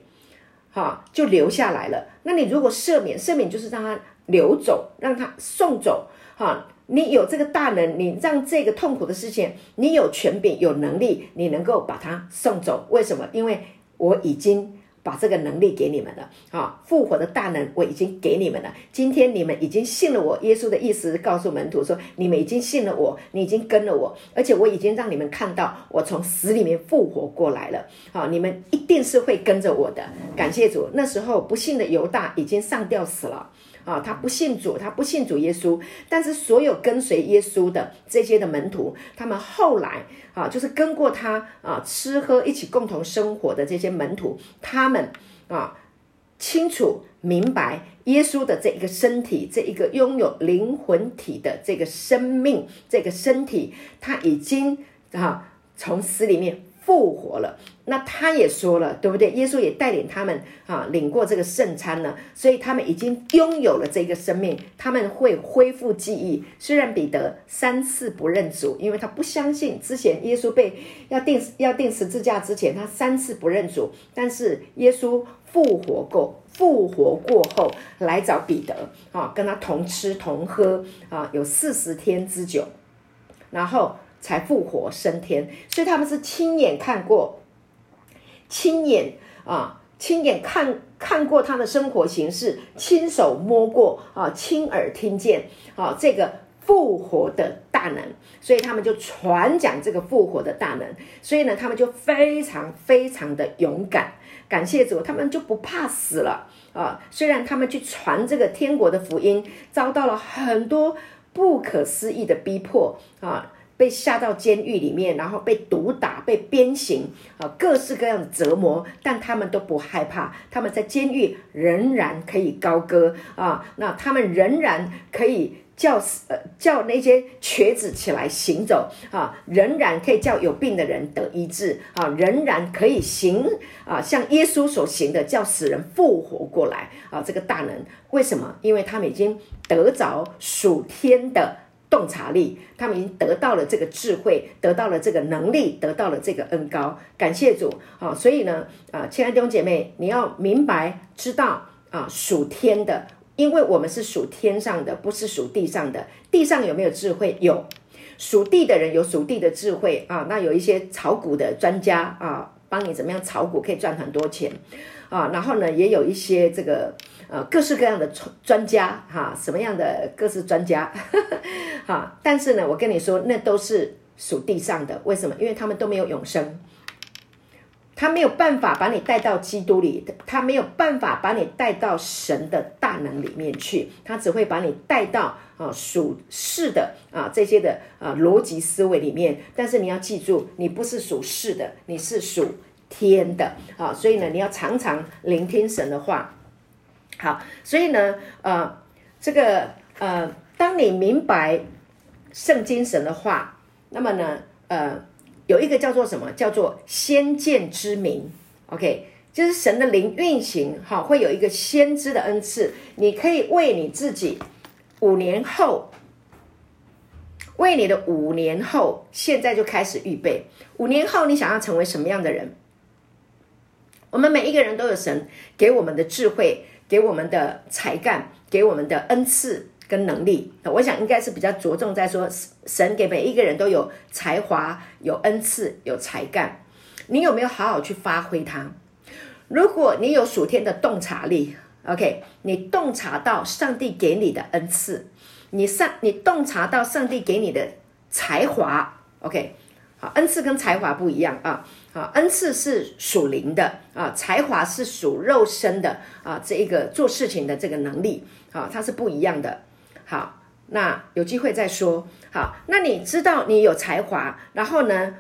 哈，就留下来了。那你如果赦免，赦免就是让它流走，让它送走，哈。你有这个大能，你让这个痛苦的事情，你有权柄、有能力，你能够把它送走。为什么？因为我已经把这个能力给你们了，啊，复活的大能我已经给你们了。今天你们已经信了我，耶稣的意思告诉门徒说，你们已经信了我，你已经跟了我，而且我已经让你们看到我从死里面复活过来了，啊，你们一定是会跟着我的。感谢主，那时候不信的犹大已经上吊死了。啊，他不信主，他不信主耶稣。但是所有跟随耶稣的这些的门徒，他们后来啊，就是跟过他啊，吃喝一起共同生活的这些门徒，他们啊，清楚明白耶稣的这一个身体，这一个拥有灵魂体的这个生命，这个身体，他已经啊，从死里面。复活了，那他也说了，对不对？耶稣也带领他们啊，领过这个圣餐了，所以他们已经拥有了这个生命，他们会恢复记忆。虽然彼得三次不认主，因为他不相信之前耶稣被要钉要钉十字架之前，他三次不认主，但是耶稣复活过，复活过后来找彼得啊，跟他同吃同喝啊，有四十天之久，然后。才复活升天，所以他们是亲眼看过，亲眼啊，亲眼看看过他的生活形式，亲手摸过啊，亲耳听见啊，这个复活的大能，所以他们就传讲这个复活的大能，所以呢，他们就非常非常的勇敢，感谢主，他们就不怕死了啊。虽然他们去传这个天国的福音，遭到了很多不可思议的逼迫啊。被下到监狱里面，然后被毒打、被鞭刑啊，各式各样的折磨，但他们都不害怕。他们在监狱仍然可以高歌啊，那他们仍然可以叫呃叫那些瘸子起来行走啊，仍然可以叫有病的人得医治啊，仍然可以行啊，像耶稣所行的，叫死人复活过来啊，这个大能为什么？因为他们已经得着属天的。洞察力，他们已经得到了这个智慧，得到了这个能力，得到了这个恩膏。感谢主啊！所以呢，啊，亲爱的弟兄姐妹，你要明白知道啊，属天的因为我们是属天上的，不是属地上的。地上有没有智慧？有，属地的人有属地的智慧啊。那有一些炒股的专家啊，帮你怎么样炒股可以赚很多钱啊。然后呢，也有一些这个呃各式各样的专家哈，什么样的各式专家哈。但是呢，我跟你说，那都是属地上的。为什么？因为他们都没有永生。他没有办法把你带到基督里，他没有办法把你带到神的大能里面去，他只会把你带到啊属世的啊这些的啊逻辑思维里面。但是你要记住，你不是属世的，你是属天的啊。所以呢，你要常常聆听神的话。好，所以呢，呃，这个呃，当你明白圣经神的话，那么呢，呃。有一个叫做什么？叫做先见之明，OK，就是神的灵运行，哈，会有一个先知的恩赐，你可以为你自己五年后，为你的五年后，现在就开始预备。五年后你想要成为什么样的人？我们每一个人都有神给我们的智慧，给我们的才干，给我们的恩赐。跟能力，我想应该是比较着重在说，神给每一个人都有才华、有恩赐、有才干，你有没有好好去发挥它？如果你有属天的洞察力，OK，你洞察到上帝给你的恩赐，你上你洞察到上帝给你的才华，OK，好，恩赐跟才华不一样啊，啊，恩赐是属灵的啊，才华是属肉身的啊，这一个做事情的这个能力啊，它是不一样的。好，那有机会再说。好，那你知道你有才华，然后呢，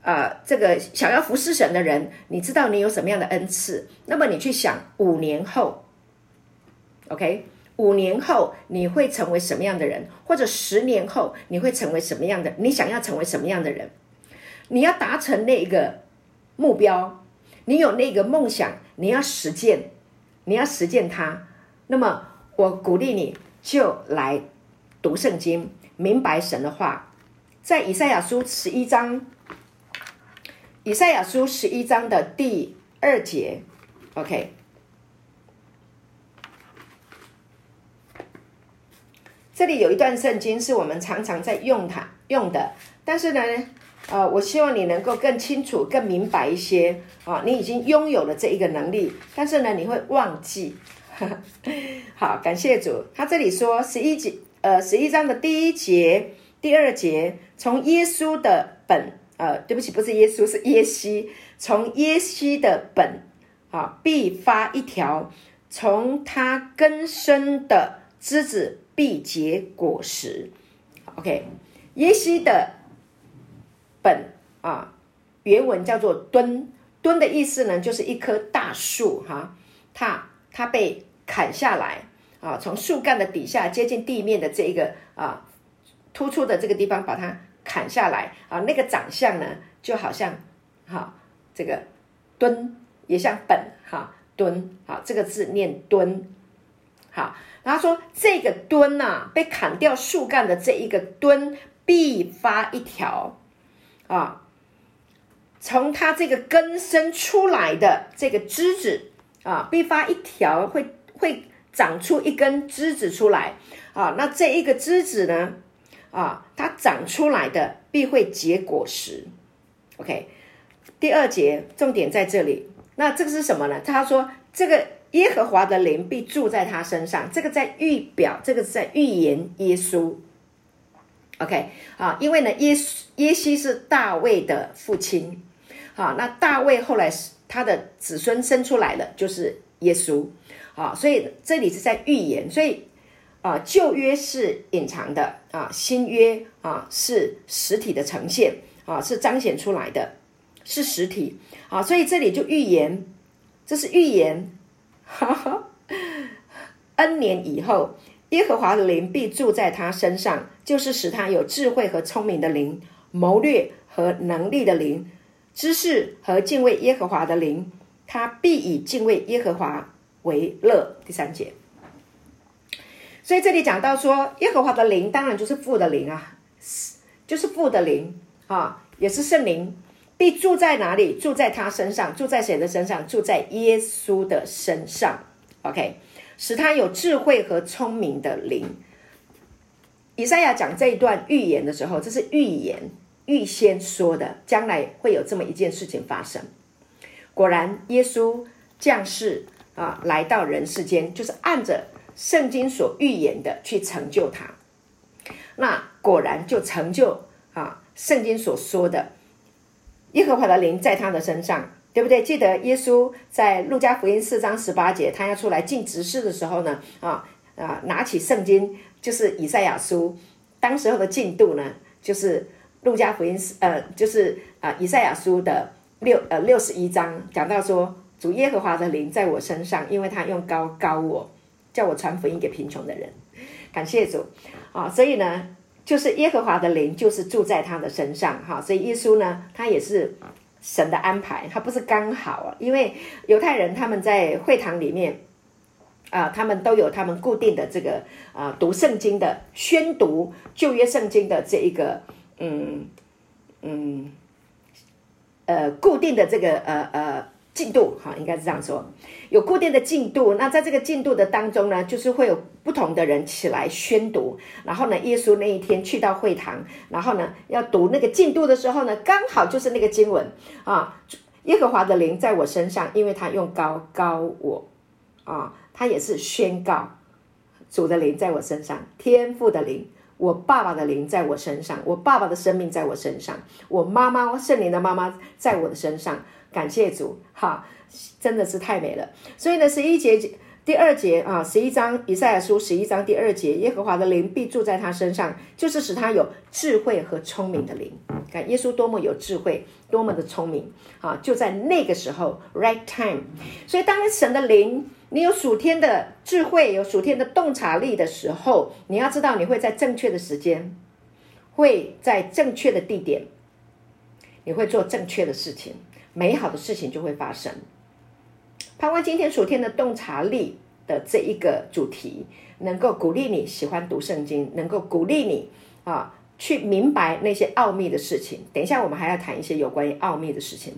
呃，这个想要服侍神的人，你知道你有什么样的恩赐？那么你去想五年后，OK，五年后你会成为什么样的人？或者十年后你会成为什么样的？你想要成为什么样的人？你要达成那个目标，你有那个梦想，你要实践，你要实践它。那么我鼓励你。就来读圣经，明白神的话，在以赛亚书十一章，以赛亚书十一章的第二节，OK，这里有一段圣经是我们常常在用它用的，但是呢，呃，我希望你能够更清楚、更明白一些啊，你已经拥有了这一个能力，但是呢，你会忘记。*laughs* 好，感谢主。他这里说十一节，呃，十一章的第一节、第二节，从耶稣的本，呃，对不起，不是耶稣，是耶西。从耶西的本，啊，必发一条；从他根生的枝子，必结果实。OK，耶西的本啊，原文叫做敦，敦的意思呢，就是一棵大树哈，它。它被砍下来啊，从树干的底下接近地面的这一个啊突出的这个地方把它砍下来啊，那个长相呢就好像哈、这个敦也像本哈敦啊，这个字念敦好，然后说这个墩呐、被砍掉树干的这一个墩必发一条啊，从它这个根生出来的这个枝子。啊，必发一条会会长出一根枝子出来啊，那这一个枝子呢，啊，它长出来的必会结果实。OK，第二节重点在这里。那这个是什么呢？他说这个耶和华的灵必住在他身上，这个在预表，这个是在预言耶稣。OK，啊，因为呢，耶耶西是大卫的父亲，好，那大卫后来是。他的子孙生出来了，就是耶稣，啊，所以这里是在预言，所以啊，旧约是隐藏的啊，新约啊是实体的呈现啊，是彰显出来的，是实体啊，所以这里就预言，这是预言，哈哈，*laughs* N 年以后，耶和华的灵必住在他身上，就是使他有智慧和聪明的灵，谋略和能力的灵。知识和敬畏耶和华的灵，他必以敬畏耶和华为乐。第三节，所以这里讲到说，耶和华的灵当然就是父的灵啊，就是父的灵啊，也是圣灵，必住在哪里？住在他身上，住在谁的身上？住在耶稣的身上。OK，使他有智慧和聪明的灵。以赛亚讲这一段预言的时候，这是预言，预先说的，将来会有这么一件事情发生。果然，耶稣降世啊，来到人世间，就是按着圣经所预言的去成就他。那果然就成就啊，圣经所说的，耶和华的灵在他的身上，对不对？记得耶稣在路加福音四章十八节，他要出来进执事的时候呢，啊啊，拿起圣经。就是以赛亚书，当时候的进度呢，就是路加福音呃，就是啊、以赛亚书的六呃六十一章讲到说，主耶和华的灵在我身上，因为他用高高我，叫我传福音给贫穷的人，感谢主啊！所以呢，就是耶和华的灵就是住在他的身上哈，所以耶稣呢，他也是神的安排，他不是刚好啊，因为犹太人他们在会堂里面。啊，他们都有他们固定的这个啊，读圣经的宣读旧约圣经的这一个嗯嗯呃固定的这个呃呃进度哈，应该是这样说，有固定的进度。那在这个进度的当中呢，就是会有不同的人起来宣读。然后呢，耶稣那一天去到会堂，然后呢要读那个进度的时候呢，刚好就是那个经文啊，耶和华的灵在我身上，因为他用高高我啊。他也是宣告主的灵在我身上，天父的灵，我爸爸的灵在我身上，我爸爸的生命在我身上，我妈妈圣灵的妈妈在我的身上，感谢主，哈，真的是太美了。所以呢，十一节第二节啊，十一章以赛亚书十一章第二节，耶和华的灵必住在他身上，就是使他有智慧和聪明的灵。看耶稣多么有智慧，多么的聪明啊！就在那个时候，right time。所以当神的灵。你有属天的智慧，有属天的洞察力的时候，你要知道你会在正确的时间，会在正确的地点，你会做正确的事情，美好的事情就会发生。盼望今天属天的洞察力的这一个主题，能够鼓励你喜欢读圣经，能够鼓励你啊去明白那些奥秘的事情。等一下我们还要谈一些有关于奥秘的事情。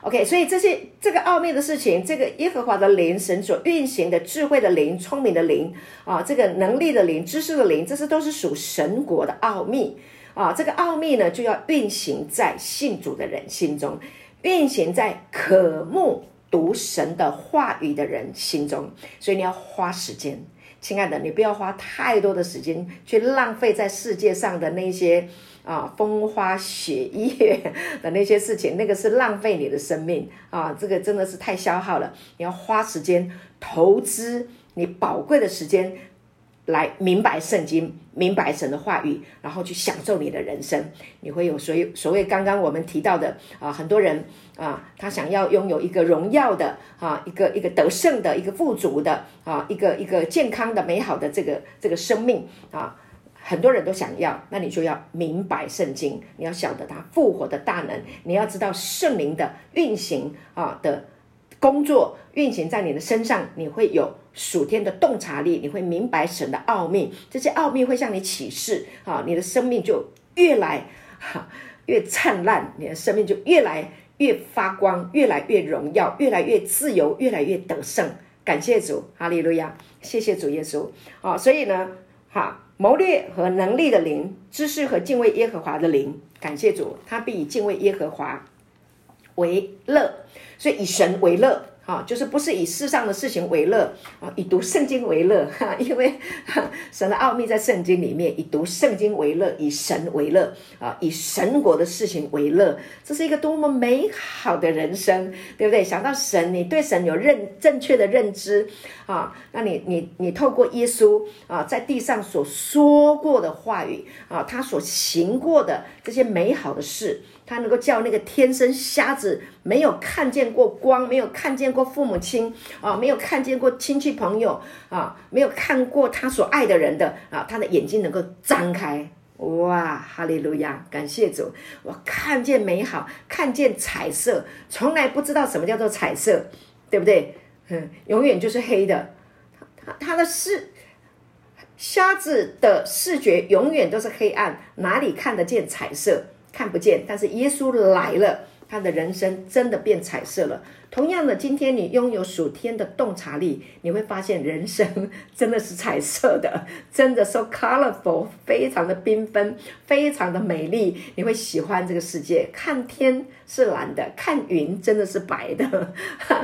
OK，所以这些这个奥秘的事情，这个耶和华的灵，神所运行的智慧的灵、聪明的灵啊，这个能力的灵、知识的灵，这些都是属神国的奥秘啊。这个奥秘呢，就要运行在信主的人心中，运行在渴慕读神的话语的人心中。所以你要花时间，亲爱的，你不要花太多的时间去浪费在世界上的那些。啊，风花雪月 *laughs* 的那些事情，那个是浪费你的生命啊！这个真的是太消耗了。你要花时间投资你宝贵的时间，来明白圣经，明白神的话语，然后去享受你的人生。你会有所有所谓刚刚我们提到的啊，很多人啊，他想要拥有一个荣耀的啊，一个一个得胜的，一个富足的啊，一个一个健康的美好的这个这个生命啊。很多人都想要，那你就要明白圣经，你要晓得他复活的大能，你要知道圣灵的运行啊的工作运行在你的身上，你会有属天的洞察力，你会明白神的奥秘，这些奥秘会向你启示啊，你的生命就越来哈越灿烂，你的生命就越来越发光，越来越荣耀，越来越自由，越来越得胜。感谢主，哈利路亚，谢谢主耶稣啊，所以呢，哈。谋略和能力的灵，知识和敬畏耶和华的灵，感谢主，他必以敬畏耶和华为乐，所以以神为乐。啊，就是不是以世上的事情为乐啊，以读圣经为乐哈，因为神的奥秘在圣经里面，以读圣经为乐，以神为乐啊，以神国的事情为乐，这是一个多么美好的人生，对不对？想到神，你对神有认正确的认知啊，那你你你透过耶稣啊，在地上所说过的话语啊，他所行过的这些美好的事。他能够叫那个天生瞎子，没有看见过光，没有看见过父母亲啊，没有看见过亲戚朋友啊，没有看过他所爱的人的啊，他的眼睛能够张开，哇，哈利路亚，感谢主，我看见美好，看见彩色，从来不知道什么叫做彩色，对不对？嗯，永远就是黑的，他他的视瞎子的视觉永远都是黑暗，哪里看得见彩色？看不见，但是耶稣来了，他的人生真的变彩色了。同样的，今天你拥有属天的洞察力，你会发现人生真的是彩色的，*laughs* 真的 so colorful，非常的缤纷，非常的美丽。你会喜欢这个世界。看天是蓝的，看云真的是白的，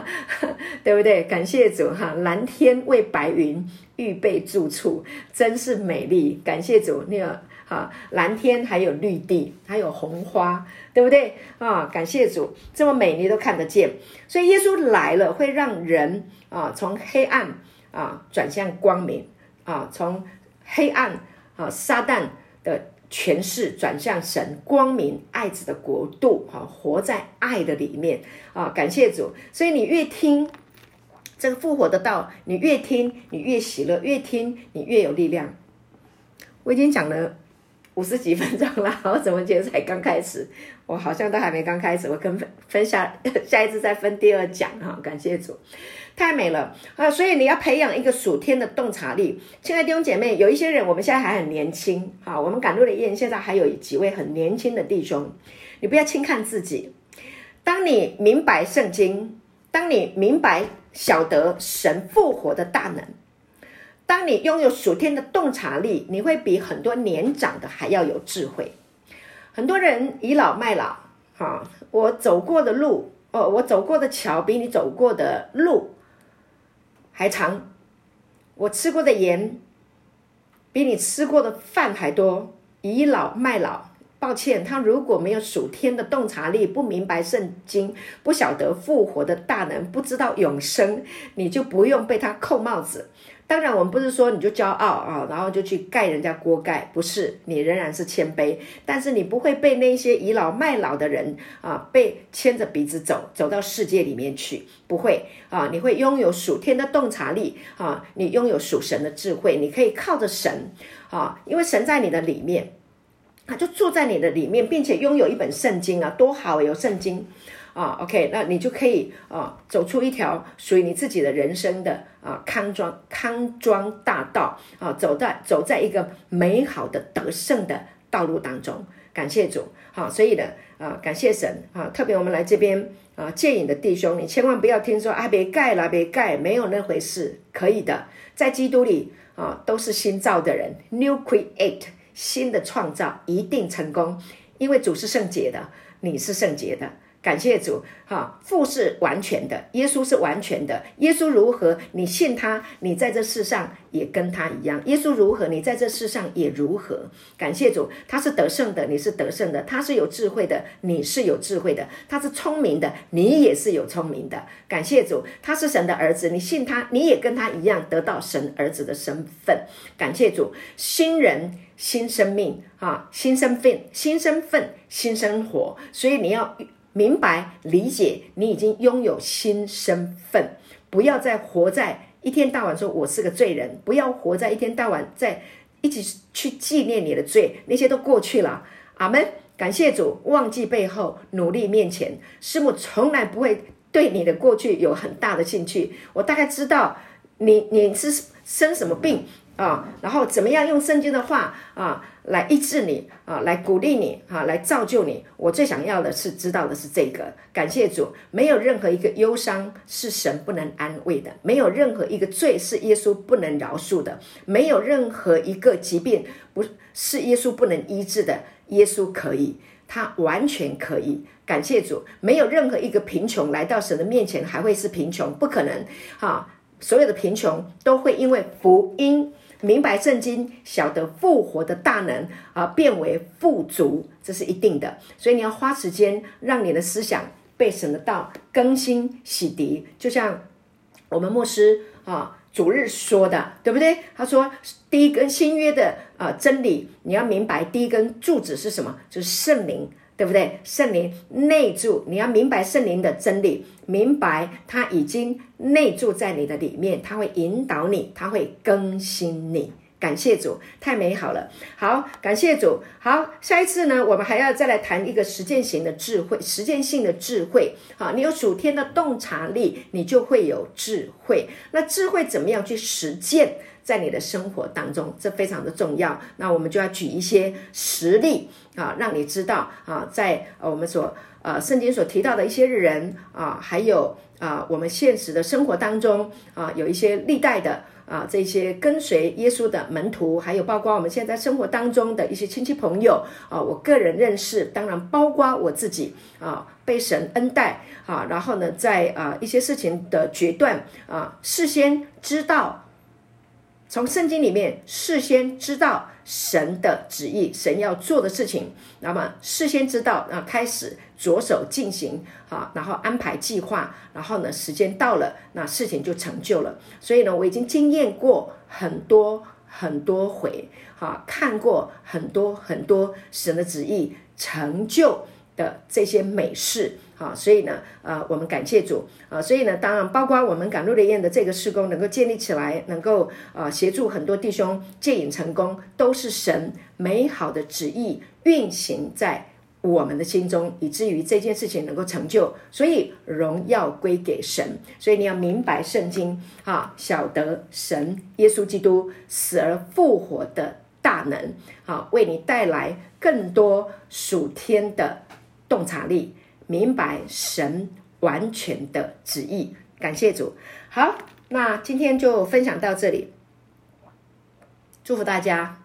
*laughs* 对不对？感谢主哈，蓝天为白云预备住处，真是美丽。感谢主，那个。啊，蓝天还有绿地，还有红花，对不对啊？感谢主，这么美你都看得见。所以耶稣来了，会让人啊从黑暗啊转向光明啊，从黑暗啊撒旦的权势转向神光明爱子的国度啊，活在爱的里面啊。感谢主，所以你越听这个复活的道，你越听你越喜乐，越听你越有力量。我已经讲了。五十几分钟了，我怎么觉得才刚开始？我好像都还没刚开始，我跟分分下 *laughs* 下一次再分第二讲哈。感谢主，太美了啊！所以你要培养一个属天的洞察力。亲爱的弟兄姐妹，有一些人我们现在还很年轻啊，我们赶路的宴现在还有几位很年轻的弟兄，你不要轻看自己。当你明白圣经，当你明白晓得神复活的大能。当你拥有属天的洞察力，你会比很多年长的还要有智慧。很多人倚老卖老，哈，我走过的路，哦，我走过的桥比你走过的路还长，我吃过的盐比你吃过的饭还多。倚老卖老，抱歉，他如果没有属天的洞察力，不明白圣经，不晓得复活的大能，不知道永生，你就不用被他扣帽子。当然，我们不是说你就骄傲啊，然后就去盖人家锅盖，不是，你仍然是谦卑，但是你不会被那些倚老卖老的人啊，被牵着鼻子走，走到世界里面去，不会啊，你会拥有属天的洞察力啊，你拥有属神的智慧，你可以靠着神啊，因为神在你的里面，他就住在你的里面，并且拥有一本圣经啊，多好，有圣经。啊，OK，那你就可以啊，走出一条属于你自己的人生的啊康庄康庄大道啊，走在走在一个美好的得胜的道路当中。感谢主，好，所以呢啊，感谢神啊，特别我们来这边啊戒瘾的弟兄，你千万不要听说啊别盖了别盖，没有那回事，可以的，在基督里啊都是新造的人，New Create，新的创造一定成功，因为主是圣洁的，你是圣洁的。感谢主，哈，父是完全的，耶稣是完全的。耶稣如何，你信他，你在这世上也跟他一样。耶稣如何，你在这世上也如何。感谢主，他是得胜的，你是得胜的；他是有智慧的，你是有智慧的；他是聪明的，你也是有聪明的。感谢主，他是神的儿子，你信他，你也跟他一样得到神儿子的身份。感谢主，新人新生命，啊，新身份，新身份，新生活。所以你要。明白理解，你已经拥有新身份，不要再活在一天到晚说我是个罪人，不要活在一天到晚在一起去纪念你的罪，那些都过去了。阿门，感谢主，忘记背后，努力面前。师母从来不会对你的过去有很大的兴趣。我大概知道你你是生什么病啊，然后怎么样用圣经的话啊。来医治你啊，来鼓励你啊，来造就你。我最想要的是知道的是这个。感谢主，没有任何一个忧伤是神不能安慰的，没有任何一个罪是耶稣不能饶恕的，没有任何一个疾病不是耶稣不能医治的。耶稣可以，他完全可以。感谢主，没有任何一个贫穷来到神的面前还会是贫穷，不可能。哈，所有的贫穷都会因为福音。明白圣经，晓得复活的大能而变为富足，这是一定的。所以你要花时间，让你的思想被神的道更新洗涤。就像我们牧师啊主日说的，对不对？他说第一根新约的啊真理，你要明白第一根柱子是什么，就是圣灵。对不对？圣灵内住，你要明白圣灵的真理，明白他已经内住在你的里面，他会引导你，他会更新你。感谢主，太美好了。好，感谢主。好，下一次呢，我们还要再来谈一个实践型的智慧，实践性的智慧。好，你有属天的洞察力，你就会有智慧。那智慧怎么样去实践在你的生活当中？这非常的重要。那我们就要举一些实例啊，让你知道啊，在我们所呃圣经所提到的一些人啊，还有啊我们现实的生活当中啊，有一些历代的。啊，这些跟随耶稣的门徒，还有包括我们现在生活当中的一些亲戚朋友啊，我个人认识，当然包括我自己啊，被神恩待啊，然后呢，在啊一些事情的决断啊，事先知道，从圣经里面事先知道神的旨意，神要做的事情，那么事先知道那，开始。着手进行，好，然后安排计划，然后呢，时间到了，那事情就成就了。所以呢，我已经经验过很多很多回，哈，看过很多很多神的旨意成就的这些美事，啊，所以呢，呃，我们感谢主，啊，所以呢，当然包括我们赶路的宴的这个施工能够建立起来，能够啊协助很多弟兄戒瘾成功，都是神美好的旨意运行在。我们的心中，以至于这件事情能够成就，所以荣耀归给神。所以你要明白圣经啊，晓得神耶稣基督死而复活的大能，啊，为你带来更多属天的洞察力，明白神完全的旨意。感谢主。好，那今天就分享到这里，祝福大家。